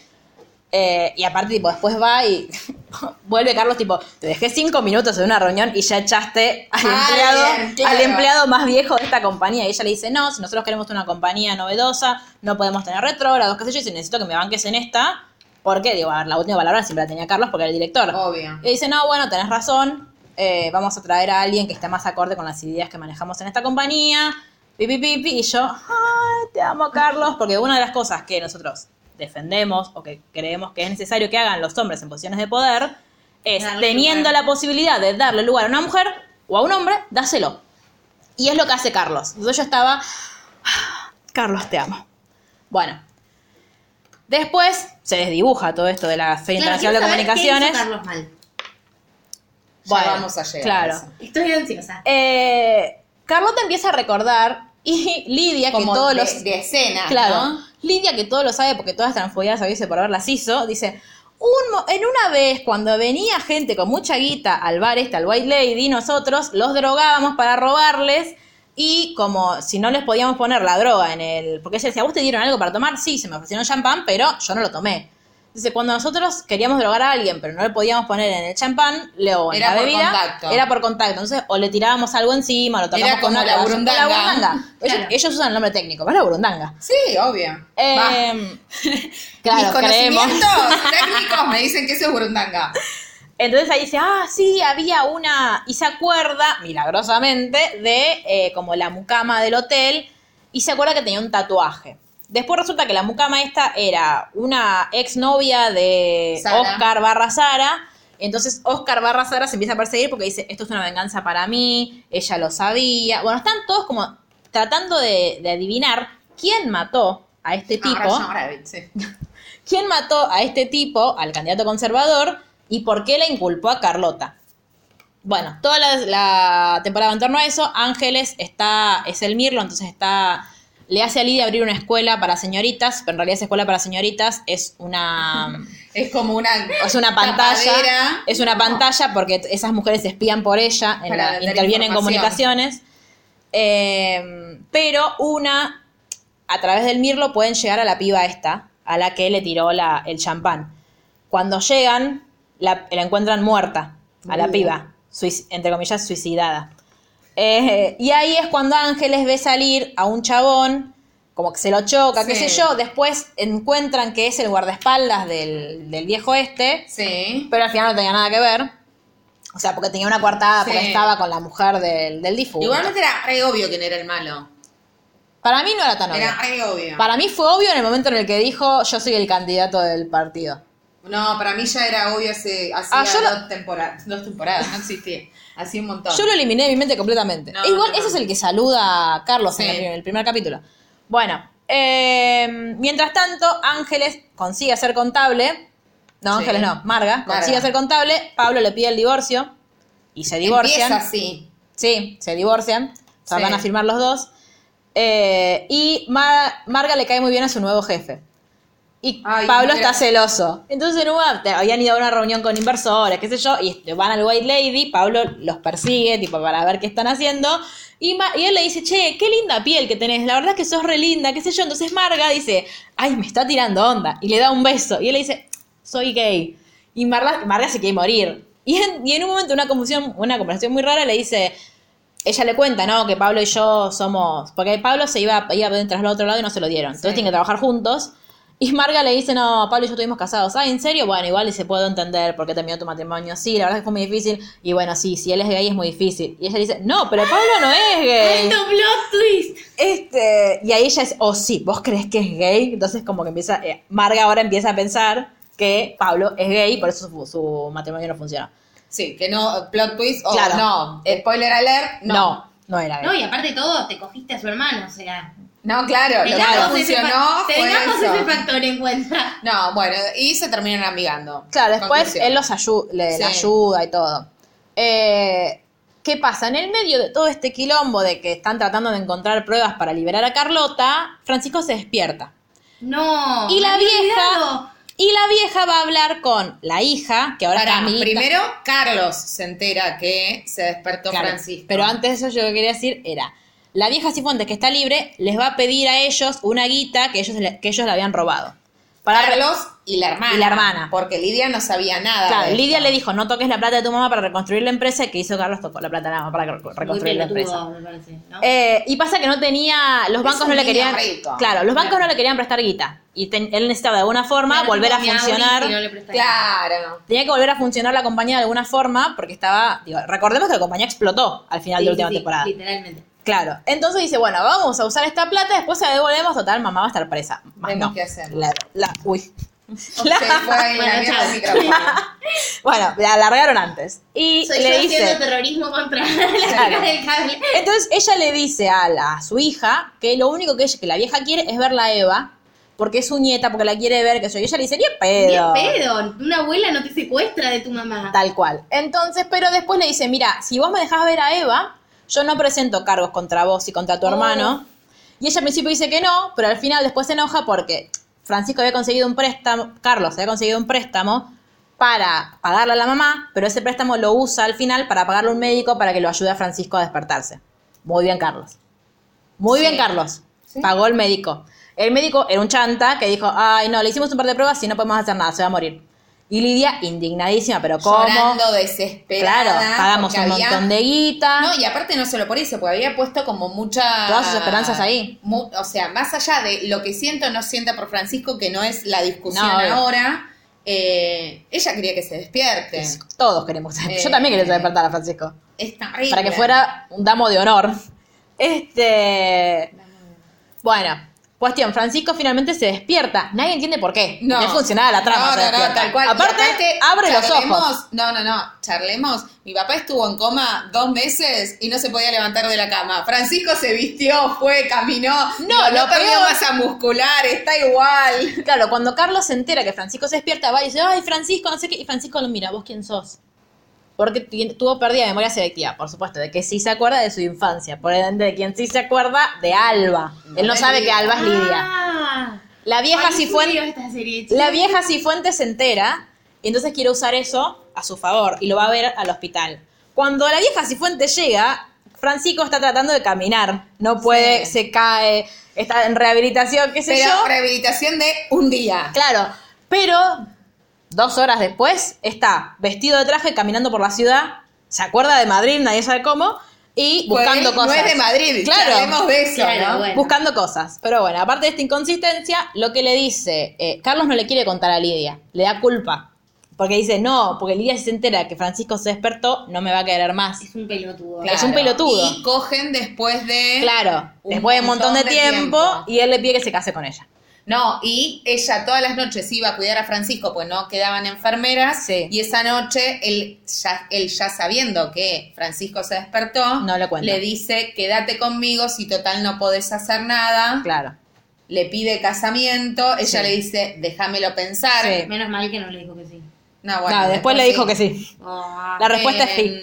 Eh, y aparte, tipo, después va y vuelve Carlos, tipo, te dejé cinco minutos en una reunión y ya echaste al Ah, empleado, bien, claro. al empleado más viejo de esta compañía. Y ella le dice, no, si nosotros queremos una compañía novedosa, no podemos tener retrógrados, qué sé yo, y si necesito que me banques en esta, ¿por qué? Digo, a ver, la última palabra siempre la tenía Carlos porque era el director. Obvio. Y dice, no, bueno, tenés razón, eh, vamos a traer a alguien que esté más acorde con las ideas que manejamos en esta compañía, pipi, pipi, y yo, ay, te amo, Carlos, porque una de las cosas que nosotros defendemos o que creemos que es necesario que hagan los hombres en posiciones de poder es, Darle teniendo lugar. la posibilidad de darle lugar a una mujer o a un hombre, dáselo. Y es lo que hace Carlos. Entonces yo estaba, "Ah, Carlos, te amo. Bueno. Después se desdibuja todo esto de la Feria Claro, Internacional de Comunicaciones. Carlos mal. Ya Bueno, vamos a llegar. claro. a eso. Estoy ansiosa. Eh, Carlota empieza a recordar y Lidia, Como que todos de, los... de escena, Claro. ¿no? Lidia, que todo lo sabe porque todas estas transfobiadas a por haber las hizo, dice, un en una vez cuando venía gente con mucha guita al bar este, al White Lady, nosotros los drogábamos para robarles y como si no les podíamos poner la droga en el... Porque ella decía, ¿vos te dieron algo para tomar? Sí, se me ofrecieron champán, pero yo no lo tomé. Dice, cuando nosotros queríamos drogar a alguien, pero no le podíamos poner en el champán, le- o en Era la por bebida, contacto. era por contacto. Entonces, o le tirábamos algo encima, o lo tocamos Era con como una la con burundanga. burundanga. Ellos, Claro. ellos usan el nombre técnico, es la burundanga. Sí, obvio. Eh, claro, Mis creemos. conocimientos técnicos me dicen que eso es burundanga. Entonces ahí dice, ah, sí, había una... Y se acuerda, milagrosamente, de eh, como la mucama del hotel, y se acuerda que tenía un tatuaje. Después resulta que la mucama esta era una exnovia de Sara. Oscar barra Sara. Entonces Oscar barra Sara se empieza a perseguir porque dice, esto es una venganza para mí, ella lo sabía. Bueno, están todos como tratando de, de adivinar quién mató a este tipo. Ahora, ahora, sí. ¿Quién mató a este tipo, al candidato conservador, y por qué le inculpó a Carlota? Bueno, toda la, la temporada en torno a eso, Ángeles está, es el Mirlo, entonces está, le hace a Lidia abrir una escuela para señoritas, pero en realidad esa escuela para señoritas es una, Es como una, es una pantalla, tapadera. es una pantalla porque esas mujeres espían por ella, en la- intervienen en comunicaciones, Eh, pero una, a través del Mirlo pueden llegar a la piba esta, a la que le tiró la, el champán. Cuando llegan, la, la encuentran muerta, a la Uh. piba, entre comillas, suicidada. Eh, y ahí es cuando Ángeles ve salir a un chabón, como que se lo choca, qué sé yo, después encuentran que es el guardaespaldas del, del viejo este, Sí. pero al final no tenía nada que ver. O sea, porque tenía una coartada, porque Sí. estaba con la mujer del, del difunto. Igualmente era re obvio quién era el malo. Para mí no era tan obvio. Era re obvio. Para mí fue obvio en el momento en el que dijo yo soy el candidato del partido. No, para mí ya era obvio hace, hacía Ah, lo- dos, temporadas, dos temporadas, no existía. Hacía un montón. Yo lo eliminé de mi mente completamente. No, Igual no, no. ese es el que saluda a Carlos en el, primer, el primer capítulo. Bueno, eh, mientras tanto, Ángeles consigue ser contable. No, Sí. Ángeles no, Marga, Marga. consigue ser contable. Pablo le pide el divorcio y se divorcian. Empieza así. Sí, se divorcian. O sea, Sí. van a firmar los dos. Eh, y Mar- Marga le cae muy bien a su nuevo jefe. Y Ay, Pablo no está celoso. Entonces, en una- habían ido a una reunión con inversores, qué sé yo, y van al White Lady. Pablo los persigue, tipo, para ver qué están haciendo. Y, y él le dice, che, qué linda piel que tenés. La verdad es que sos re linda, qué sé yo. Entonces Marga dice, ay, me está tirando onda. Y le da un beso. Y él le dice, soy gay. Y Marga, Marga se quiere morir. Y en, y en un momento, una confusión, una conversación muy rara, le dice, ella le cuenta, ¿no? Que Pablo y yo somos. Porque Pablo se iba, iba tras el otro lado y no se lo dieron. Entonces Sí. tienen que trabajar juntos. Y Marga le dice, no, Pablo y yo estuvimos casados. Ah, ¿en serio? Bueno, igual y se puedo entender por qué terminó tu matrimonio. Sí, la verdad es que fue muy difícil. Y bueno, sí, si él es gay es muy difícil. Y ella le dice, no, pero Pablo no es gay. ¡Alto plot twist! Este, y ahí ella es, oh sí, vos crees que es gay. Entonces como que empieza, eh, Marga ahora empieza a pensar que Pablo es gay, por eso su, su matrimonio no funciona. Sí, que no, plot twist, o Claro. no, spoiler alert, no. No, no, era gay. No, y aparte de todo, te cogiste a su hermano, o sea. No, claro, lo que no ese funcionó fue Tengamos eso. ese factor en cuenta. No, bueno, y se terminan amigando. Claro, después Conclusión. él los ayu- le, ayuda y todo. Eh, ¿Qué pasa? En el medio de todo este quilombo de que están tratando de encontrar pruebas para liberar a Carlota, Francisco se despierta. No. Y la vieja, olvidado. y la vieja va a hablar con la hija, que ahora Pará, primero Carlos se entera que se despertó Claro, Francisco. Pero antes de eso yo lo que quería decir era, la vieja Cifuentes que está libre les va a pedir a ellos una guita que ellos, le- que ellos le habían robado. Para Carlos y la hermana. Y la hermana. Porque Lidia no sabía nada. Claro, de Lidia esto. le dijo, no toques la plata de tu mamá para reconstruir la empresa, y que hizo Carlos tocó la plata de la mamá para reconstruir la empresa. pelotudo, me parece, ¿no? Eh, y pasa que no tenía, los Es bancos no le querían, rico. claro, los bancos Claro. no le querían prestar guita y ten- él necesitaba de alguna forma Claro, volver a funcionar, no le Claro. tenía que volver a funcionar la compañía de alguna forma porque estaba, digo, recordemos que la compañía explotó al final Sí, de la última sí, temporada. Literalmente. Claro, entonces dice, bueno, vamos a usar esta plata, después se la devolvemos, total, mamá va a estar presa. Más Vemos no. qué hacemos. La, la- uy. Se fue ahí la Bueno, micrófono. Bueno, la alargaron antes. Y Soy le yo dice... terrorismo contra la del cable. Entonces ella le dice a, la- a su hija que lo único que, ella, que la vieja quiere es verla a Eva, porque es su nieta, porque la quiere ver, que soy. Y ella le dice, ni Ni pedo. en pedo. Una abuela no te secuestra de tu mamá. Tal cual. Entonces, pero después le dice, mira, si vos me dejás ver a Eva, yo no presento cargos contra vos y contra tu Oh. hermano. Y ella al principio dice que no, pero al final después se enoja porque Francisco había conseguido un préstamo, Carlos había conseguido un préstamo para pagarle a la mamá, pero ese préstamo lo usa al final para pagarle a un médico para que lo ayude a Francisco a despertarse. Muy bien, Carlos. Muy Sí. bien, Carlos. Pagó el médico. El médico era un chanta que dijo, ay, no, le hicimos un par de pruebas y no podemos hacer nada, se va a morir. Y Lidia, indignadísima, pero ¿cómo? Llorando desesperada. Claro, pagamos un había- montón de guita. No, y aparte no solo por eso, porque había puesto como mucha... Todas sus esperanzas ahí. mu- o sea, más allá de lo que siento o no sienta por Francisco, que no es la discusión No, ahora, eh, ella quería que se despierte. Todos queremos. Eh, Yo también quería despertar a Francisco. Es terrible. Para que fuera un damo de honor. Este. Bueno, cuestión: Francisco finalmente se despierta. Nadie entiende por qué. No. No funcionaba la trama. No, no, no, tal cual. Aparte, abre los ojos. No, no, no, charlemos. Mi papá estuvo en coma dos meses y no se podía levantar de la cama. Francisco se vistió, fue, caminó. No, lo no perdió peor- masa muscular, está igual. Claro, cuando Carlos se entera que Francisco se despierta, va y dice, ay, Francisco, no sé qué. Y Francisco lo mira, ¿vos quién sos? Porque tuvo pérdida de memoria selectiva, por supuesto, de que sí se acuerda de su infancia. Por ende, de quien sí se acuerda de Alba. Él no sabe que. Alba es Lidia. Ah. La vieja Cifuentes... La vieja Cifuentes se entera y entonces quiere usar eso a su favor y lo va a ver al hospital. Cuando la vieja Cifuentes llega, Francisco está tratando de caminar. No puede, Sí. se cae, está en rehabilitación, qué sé Pero yo. rehabilitación de un día. Claro, pero dos horas después está vestido de traje caminando por la ciudad, se acuerda de Madrid, nadie sabe cómo, y buscando Pues, cosas. No es de Madrid, Claro. charlemos de eso, Claro, ¿no? bueno. Buscando cosas. Pero bueno, aparte de esta inconsistencia, lo que le dice, eh, Carlos no le quiere contar a Lidia, le da culpa. Porque dice, no, porque Lidia si se entera que Francisco se despertó, no me va a querer más. Es un pelotudo. Es un pelotudo. Y cogen después de... Claro, Un después de un montón de, montón de tiempo, tiempo. y él le pide que se case con ella. No, y ella todas las noches iba a cuidar a Francisco, pues no quedaban enfermeras. Sí. Y esa noche, él ya, él ya sabiendo que Francisco se despertó, No le dice, quédate conmigo si total no podés hacer nada. Claro. Le pide casamiento, ella Sí. le dice, déjamelo pensar. Sí. Menos mal que no le dijo que sí. No, bueno, no, después, le dijo que sí. Ah. La respuesta es sí.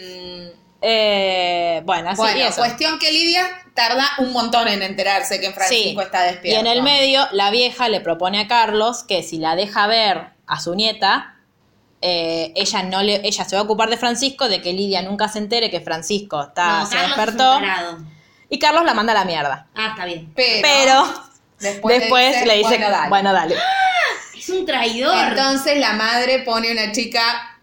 Eh, bueno, así bueno, y eso. cuestión que Lidia tarda un montón en enterarse que Francisco Sí. está Y despierto. en el medio, la vieja le propone a Carlos que si la deja ver a su nieta, eh, ella no le, ella se va a ocupar de Francisco, de que Lidia nunca se entere que Francisco está, No, se Carlos despertó. Y Carlos la manda a la mierda. Ah, está bien. Pero, Pero después, después, le dice, bueno, dale. bueno, dale. Es un traidor. Entonces la madre pone una chica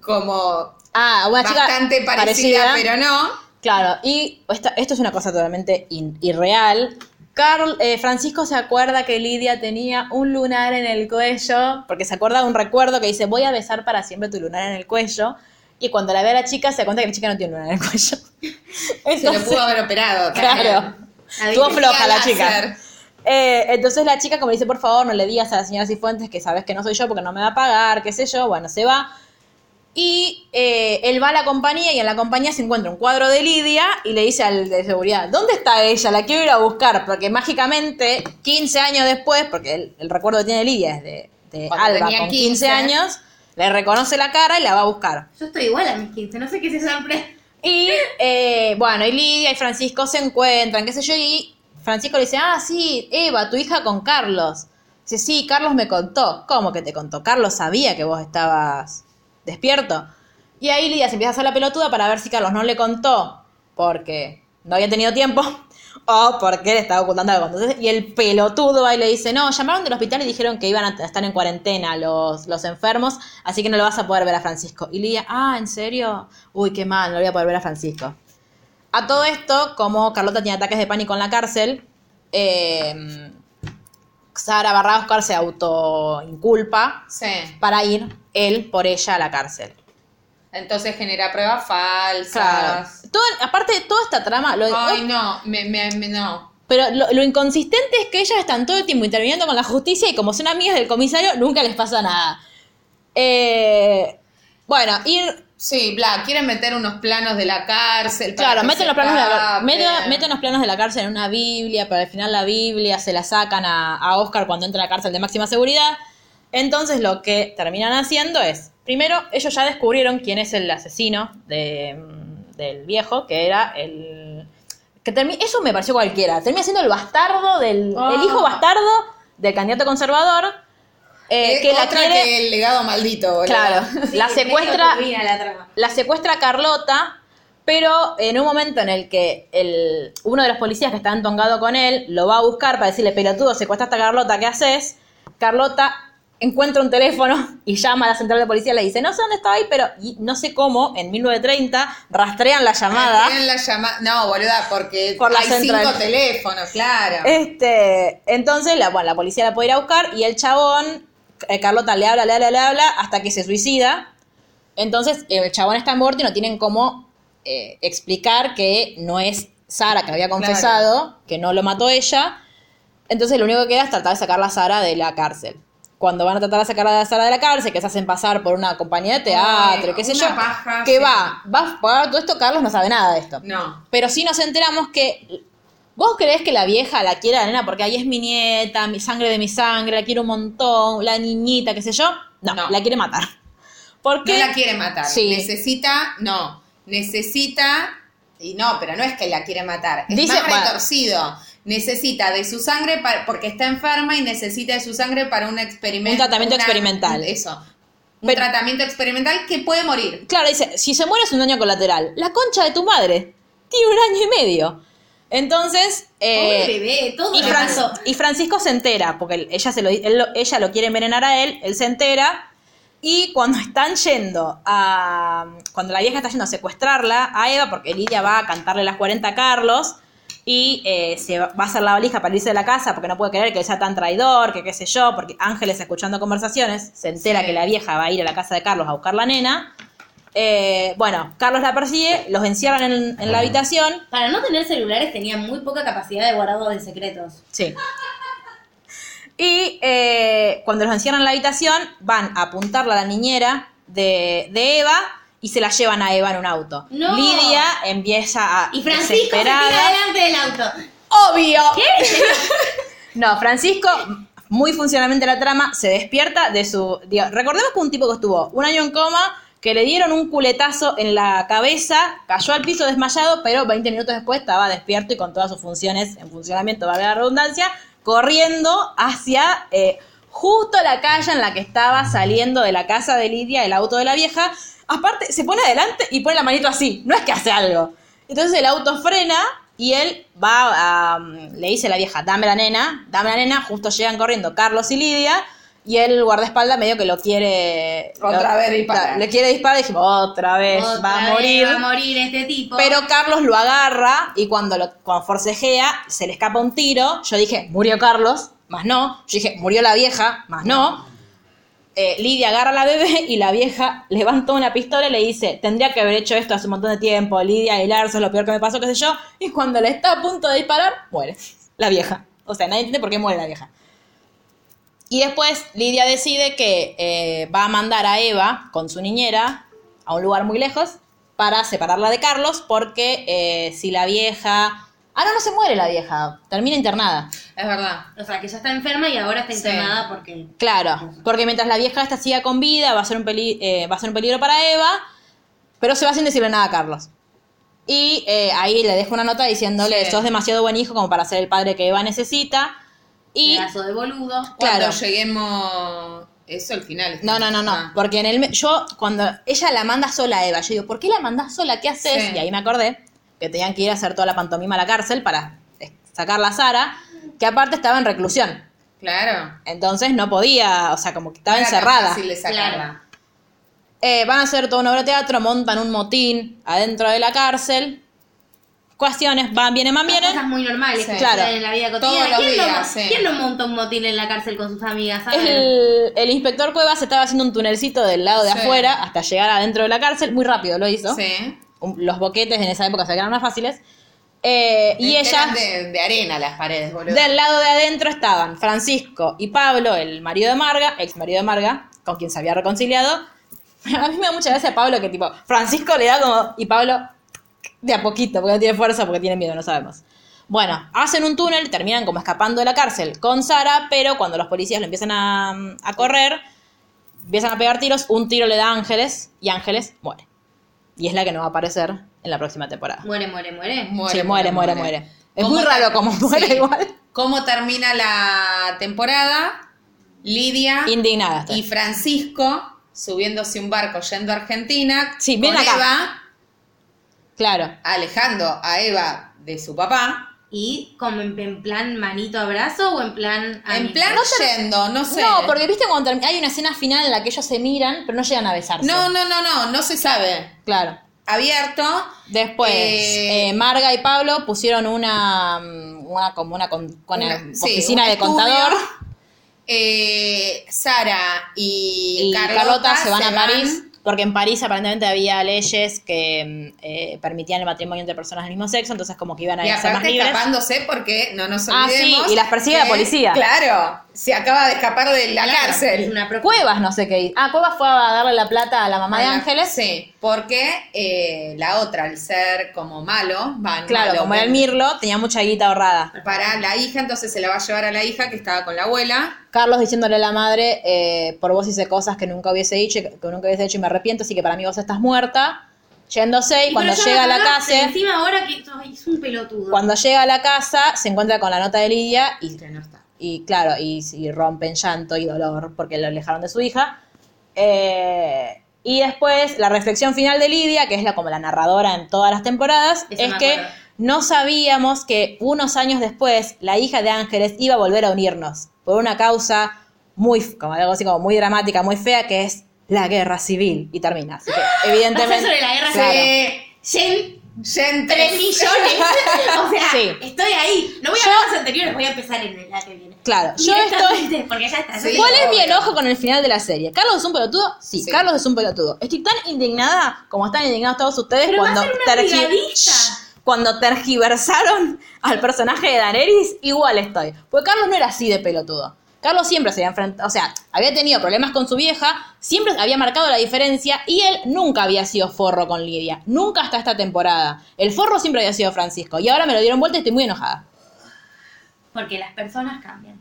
como Ah, una chica bastante parecida, pero no. Claro, y esta- esto es una cosa totalmente in- irreal. Carl, eh, Francisco se acuerda que Lidia tenía un lunar en el cuello, porque se acuerda de un recuerdo que dice, voy a besar para siempre tu lunar en el cuello. Y cuando la ve a la chica, se da cuenta que la chica no tiene lunar en el cuello. Se lo Entonces, pudo haber operado. claro, estuvo floja la chica. Eh, entonces la chica como dice, por favor, no le digas a la señora Cifuentes que sabes que no soy yo porque no me va a pagar, qué sé yo. Bueno, se va. Y eh, él va a la compañía y en la compañía se encuentra un cuadro de Lidia y le dice al de seguridad, ¿dónde está ella? La quiero ir a buscar, porque mágicamente, 15 años después, porque el, el recuerdo que tiene Lidia es de, Alba con 15, 15. años, le reconoce la cara y la va a buscar. Yo estoy igual a mis 15, no sé qué se sorprende. Y eh, bueno, y Lidia y Francisco se encuentran, qué sé yo, y Francisco le dice, ah, sí, Eva, tu hija con Carlos. Dice, sí, Carlos me contó. ¿Cómo que te contó? Carlos sabía que vos estabas despierto. Y ahí Lidia se empieza a hacer la pelotuda para ver si Carlos no le contó porque no había tenido tiempo o porque le estaba ocultando algo. Entonces, y el pelotudo y le dice, no, llamaron del hospital y dijeron que iban a estar en cuarentena los, los enfermos, así que no lo vas a poder ver a Francisco. Y Lidia, ah, ¿en serio? Uy, qué mal, no lo voy a poder ver a Francisco. A todo esto, como Carlota tiene ataques de pánico en la cárcel, eh, Sara barra Oscar se autoinculpa Sí. para ir él por ella a la cárcel. Entonces genera pruebas Claro. falsas. Todo, aparte de toda esta trama, lo, Ay, no, me, me, me- no. pero lo, lo inconsistente es que ellas están todo el tiempo interviniendo con la justicia y como son amigas del comisario, nunca les pasa nada. Eh, bueno, ir Sí, bla, quieren meter unos planos de la cárcel. para Claro, meten los, planos de la, meten, meten los planos de la cárcel en una Biblia, pero al final la Biblia se la sacan a, a Oscar cuando entra a la cárcel de máxima seguridad. Entonces lo que terminan haciendo es, primero, ellos ya descubrieron quién es el asesino de, mm, del viejo, que era el... Que eso me pareció cualquiera. Termina siendo el bastardo del... Ah. El hijo bastardo del candidato conservador. Eh, Eh, que la quiere... que el legado maldito, boludo. Claro, la secuestra la trama. la secuestra Carlota, pero en un momento en el que el, uno de los policías que está entongado con él lo va a buscar para decirle, pelotudo, secuestraste a Carlota, ¿qué haces? Carlota encuentra un teléfono y llama a la central de policía y le dice, no sé dónde estaba ahí, pero y no sé cómo, en 1930 rastrean la llamada. Tienen la llama- No, boluda, porque Por la hay central. cinco teléfonos, claro. Este, entonces, la, bueno, la policía la puede ir a buscar y el chabón, Carlota le habla, le habla, le habla, hasta que se suicida. Entonces, el chabón está muerto y no tienen cómo eh, explicar que no es Sara que había confesado, que no lo mató ella. Entonces, lo único que queda es tratar de sacar a Sara de la cárcel. Cuando van a tratar de sacar a Sara de la cárcel, que se hacen pasar por una compañía de teatro, qué sé yo, paja, que sí. va, va a pagar todo esto, Carlos no sabe nada de esto. No. Pero sí nos enteramos que. ¿Vos creés que la vieja la quiere a la nena porque ahí es mi nieta, mi sangre de mi sangre, la quiero un montón, la niñita, qué sé yo? No, No. la quiere matar. ¿Por qué? No la quiere matar. Sí. Necesita, no. Necesita, y no, pero no es que la quiere matar. Es Dice- más bueno. retorcido. Necesita de su sangre pa- porque está enferma y necesita de su sangre para un experimento. Un tratamiento una- experimental. Eso. Un Pero- tratamiento experimental que puede morir. Claro, dice, si se muere es un daño colateral. La concha de tu madre. Tiene un año y medio. Entonces. eh, Pobre bebé, todo y, le Fran- pasó. y Francisco se entera, porque ella, se lo, él lo- ella lo quiere envenenar a él, él se entera. Y cuando están yendo a. Cuando la vieja está yendo a secuestrarla a Eva, porque Lidia va a cantarle las 40 a Carlos. Y eh, se va va a hacer la valija para irse de la casa porque no puede creer que él sea tan traidor, que qué sé yo, porque Ángeles escuchando conversaciones se entera Sí. que la vieja va a ir a la casa de Carlos a buscar la nena. Eh, bueno, Carlos la persigue, los encierran en, en la habitación. Para no tener celulares tenía muy poca capacidad de guardado de secretos. Sí. Y eh, cuando los encierran en la habitación, van a apuntarla a la niñera de, de Eva y se la llevan a Eva en un auto. No. Lidia empieza a. Y Francisco se tira delante del auto. ¡Obvio! no, Francisco, muy funcionalmente la trama, se despierta de su. digo, recordemos que un tipo que estuvo un año en coma, que le dieron un culetazo en la cabeza, cayó al piso desmayado, pero 20 minutos después estaba despierto y con todas sus funciones en funcionamiento, valga la redundancia, corriendo hacia. eh, Justo la calle en la que estaba saliendo de la casa de Lidia, el auto de la vieja, aparte se pone adelante y pone la manito así, no es que hace algo. Entonces el auto frena y él va a, le dice a la vieja, dame la nena, dame la nena, justo llegan corriendo Carlos y Lidia y el guardaespaldas medio que lo quiere... Otra lo- vez disparar. Le quiere disparar y dijimos, otra vez, Otra va a vez morir. Va a morir este tipo. Pero Carlos lo agarra y cuando lo cuando forcejea se le escapa un tiro. Yo dije, murió Carlos, más no. Yo dije, murió la vieja, más no. Eh, Lidia agarra a la bebé y la vieja levanta una pistola y le dice, tendría que haber hecho esto hace un montón de tiempo, Lidia y Lars, es lo peor que me pasó, qué sé yo. Y cuando le está a punto de disparar, muere la vieja. O sea, nadie entiende por qué muere la vieja. Y después Lidia decide que eh, va a mandar a Eva con su niñera a un lugar muy lejos para separarla de Carlos, porque eh, si la vieja... Ah, no, no se muere la vieja, termina internada. Es verdad. O sea, que ya está enferma y ahora está Sí. internada porque... Claro, porque mientras la vieja esta siga con vida, va a ser un, peli- eh, va a ser un peligro para Eva, pero se va sin decirle nada a Carlos. Y eh, ahí le dejo una nota diciéndole, Sí. sos demasiado buen hijo como para ser el padre que Eva necesita. Y... Pedazo de boludo. Cuando Claro. lleguemos... Eso al final. No, no, no, no. Ah. Porque en el yo, cuando ella la manda sola a Eva, yo digo, ¿por qué la mandás sola? ¿Qué haces? Sí. Y ahí me acordé que tenían que ir a hacer toda la pantomima a la cárcel para sacarla a Sara, que aparte estaba en reclusión. Claro. Entonces no podía, o sea, como que estaba era encerrada. fácil de sacarla. Eh, van a hacer toda una obra de teatro, montan un motín adentro de la cárcel. Cuestiones, van, vienen, van, Cosas vienen. muy normales Sí. que Claro. en la vida Todos cotidiana. los ¿Quién, días, no, sí. ¿Quién no monta un motín en la cárcel con sus amigas? El, el inspector Cuevas estaba haciendo un tunelcito del lado de Sí. afuera hasta llegar adentro de la cárcel. Muy rápido lo hizo. Los boquetes en esa época se eran más fáciles. Eh, y Eran ellas, de, de arena las paredes, boludo. del lado de adentro estaban Francisco y Pablo, el marido de Marga, ex marido de Marga, con quien se había reconciliado. A mí me da mucha gracia Pablo que tipo, Francisco le da como, y Pablo de a poquito, porque no tiene fuerza, porque tiene miedo, no sabemos. Bueno, hacen un túnel, terminan como escapando de la cárcel con Sara, pero cuando los policías lo empiezan a, a correr, empiezan a pegar tiros, un tiro le da a Ángeles y Ángeles muere. Y es la que no va a aparecer en la próxima temporada. Muere, muere, muere. sí, muere, muere, muere. Es ¿Cómo muy raro como muere sí. igual. ¿Cómo termina la temporada? Lidia Indignada. estoy. y Francisco subiéndose un barco yendo a Argentina Sí, con acá. Eva, Claro. alejando a Eva de su papá. ¿Y como en, en plan manito abrazo o en plan... En plan yendo, no sé. No, porque viste cuando hay una escena final en la que ellos se miran, pero no llegan a besarse. No, no, no, no, no se sabe. Claro. Abierto. Después, Eh, eh, Marga y Pablo pusieron una, mm, una como una con, con Una- el- sí, oficina un de estudio. contador Eh, Sara y, y Carlota, Carlota, se van a van- París porque en París aparentemente había leyes que mm, eh, permitían el matrimonio entre personas del mismo sexo, entonces como que iban a Y ser más libres. escapándose porque no nos Ah, sí, olvidemos. y las persigue la policía. Claro, se acaba de escapar de la Claro, cárcel. Es una Cuevas no sé qué hizo. Ah, Cuevas fue a darle la plata a la mamá de Ángeles. Sí, porque eh, la otra, al ser como malo, van Claro, malo, como era el Mirlo, tenía mucha guita ahorrada. para la hija, entonces se la va a llevar a la hija que estaba con la abuela. Carlos diciéndole a la madre, eh, por vos hice cosas que nunca hubiese dicho, y que nunca hubiese hecho y me arrepiento, así que para mí vos estás muerta. Yéndose y Y cuando llega a la casa, Encima ahora que es un pelotudo. cuando llega a la casa, se encuentra con la nota de Lidia y, Que no está. Y claro, y, y rompen llanto y dolor porque lo alejaron de su hija. Eh, y después la reflexión final de Lidia, que es la como la narradora en todas las temporadas, Eso es que acuerdo. no sabíamos que unos años después la hija de Ángeles iba a volver a unirnos por una causa muy, como algo así como muy dramática, muy fea, que es la guerra civil. Y termina. Así que, evidentemente. sobre la guerra Claro. civil. Yen 3 tres. millones. o sea, Sí. estoy ahí. No voy a Yo- ver los anteriores, voy a empezar en la que viene. Claro, yo Directamente, Porque ya está. Sí. ¿Cuál es mi enojo con el final de la serie? ¿Carlos es un pelotudo? Sí, Sí. Carlos es un pelotudo. Estoy tan indignada como están indignados todos ustedes Pero cuando tergiversaron al personaje de Daenerys. Igual estoy. Porque Carlos no era así de pelotudo. Carlos siempre se había enfrentado, o sea, había tenido problemas con su vieja, siempre había marcado la diferencia y él nunca había sido forro con Lidia. Nunca hasta esta temporada. El forro siempre había sido Francisco. Y ahora me lo dieron vuelta y estoy muy enojada. Porque las personas cambian.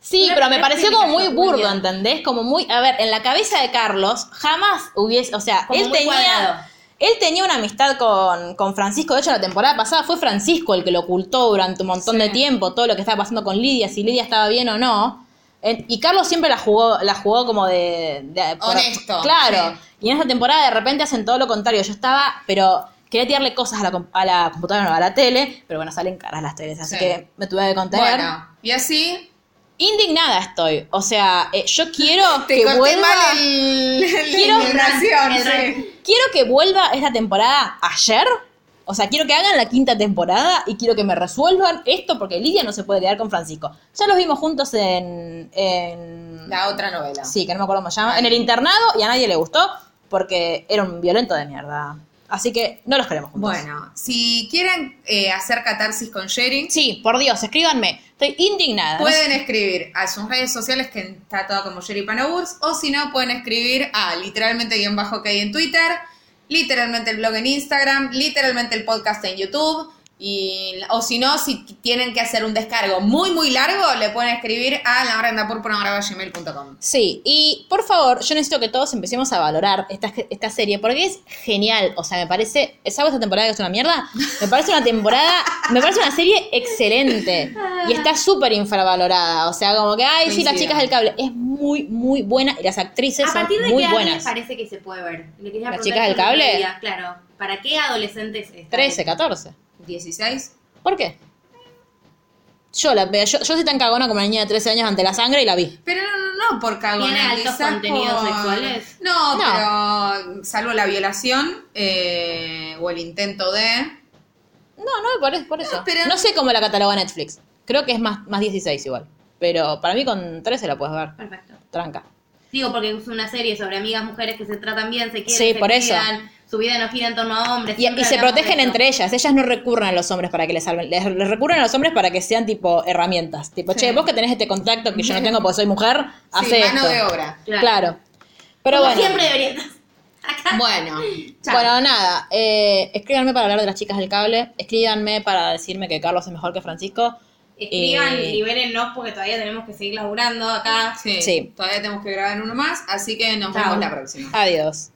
Sí, Una pero me pareció como muy burdo. ¿entendés? Como muy, a ver, en la cabeza de Carlos jamás hubiese, o sea, Como él tenía cuadrado. él tenía una amistad con, con Francisco, de hecho la temporada pasada fue Francisco el que lo ocultó durante un montón de tiempo, todo lo que estaba pasando con Lidia, si Lidia estaba bien o no. En- y Carlos siempre la jugó, la jugó como de, de- por- Honesto, Claro. sí. Y en esta temporada de repente hacen todo lo contrario. Yo estaba, pero quería tirarle cosas a la, a la computadora, no, a la tele, pero bueno, salen caras las teles, así Sí. que me tuve que contener. Bueno, y así Indignada estoy. O sea, eh, yo quiero te que vuelva. mal el, la Quiero- indignación, el sí. ranking. Quiero que vuelva esta temporada ayer. O sea, quiero que hagan la quinta temporada y quiero que me resuelvan esto porque Lidia no se puede quedar con Francisco. Ya los vimos juntos en. en La otra novela. sí, que no me acuerdo cómo se llama. En el internado y a nadie le gustó porque era un violento de mierda. Así que no los queremos juntos. Bueno, si quieren eh, hacer catarsis con Sherry, Sí, por Dios, escríbanme. Estoy indignada. Pueden escribir a sus redes sociales que está todo como Sherry Panoburs, o si no, pueden escribir a literalmente guion bajo que hay en Twitter. Literalmente el blog en Instagram, literalmente el podcast en YouTube. Y, o si no, si tienen que hacer un descargo muy, muy largo, le pueden escribir a la Sí, y por favor, yo necesito que todos empecemos a valorar esta, esta serie, porque es genial. O sea, me parece. ¿Sabes esta temporada que es una mierda? Me parece una temporada. me parece una serie excelente. Y está súper infravalorada. O sea, como que, ay, sí, las chicas del cable. Es muy, muy buena. Y las actrices ¿A son partir de muy qué buenas. parece que se puede ver? ¿Las chicas del cable? Claro. ¿Para qué adolescentes están? 13, 14. 16. ¿Por qué? Yo la veo, yo, yo soy tan cagona como una niña de 13 años ante la sangre y la vi. Pero no, no, no por cagona. ¿Tiene altos contenidos por- sexuales? No, No. pero salvo la violación eh, o el intento de... No, no, por, es- por eso. No, pero- sé cómo la cataloga Netflix. Creo que es más, más 16 igual. Pero para mí con 13 la puedes ver. Perfecto. Tranca. Digo, porque es una serie sobre amigas mujeres que se tratan bien, se quieren, Sí, se por eso. Su vida no gira en torno a hombres. Y, y se protegen entre ellas. Ellas no recurren a los hombres para que les salven. Les, les recurren a los hombres para que sean tipo herramientas. Tipo, Sí. che, vos que tenés este contacto que yo no tengo porque soy mujer, Sí, hace mano esto. de obra. Claro. Claro. Pero Como bueno. siempre debería estar. Acá. Bueno, chao. Bueno, nada, eh, escríbanme para hablar de las chicas del cable, escríbanme para decirme que Carlos es mejor que Francisco. Escriban, Eh, libérennos porque todavía tenemos que seguir laburando acá. Sí, Sí. todavía tenemos que grabar uno más, así que nos Chao. vemos la próxima. Adiós.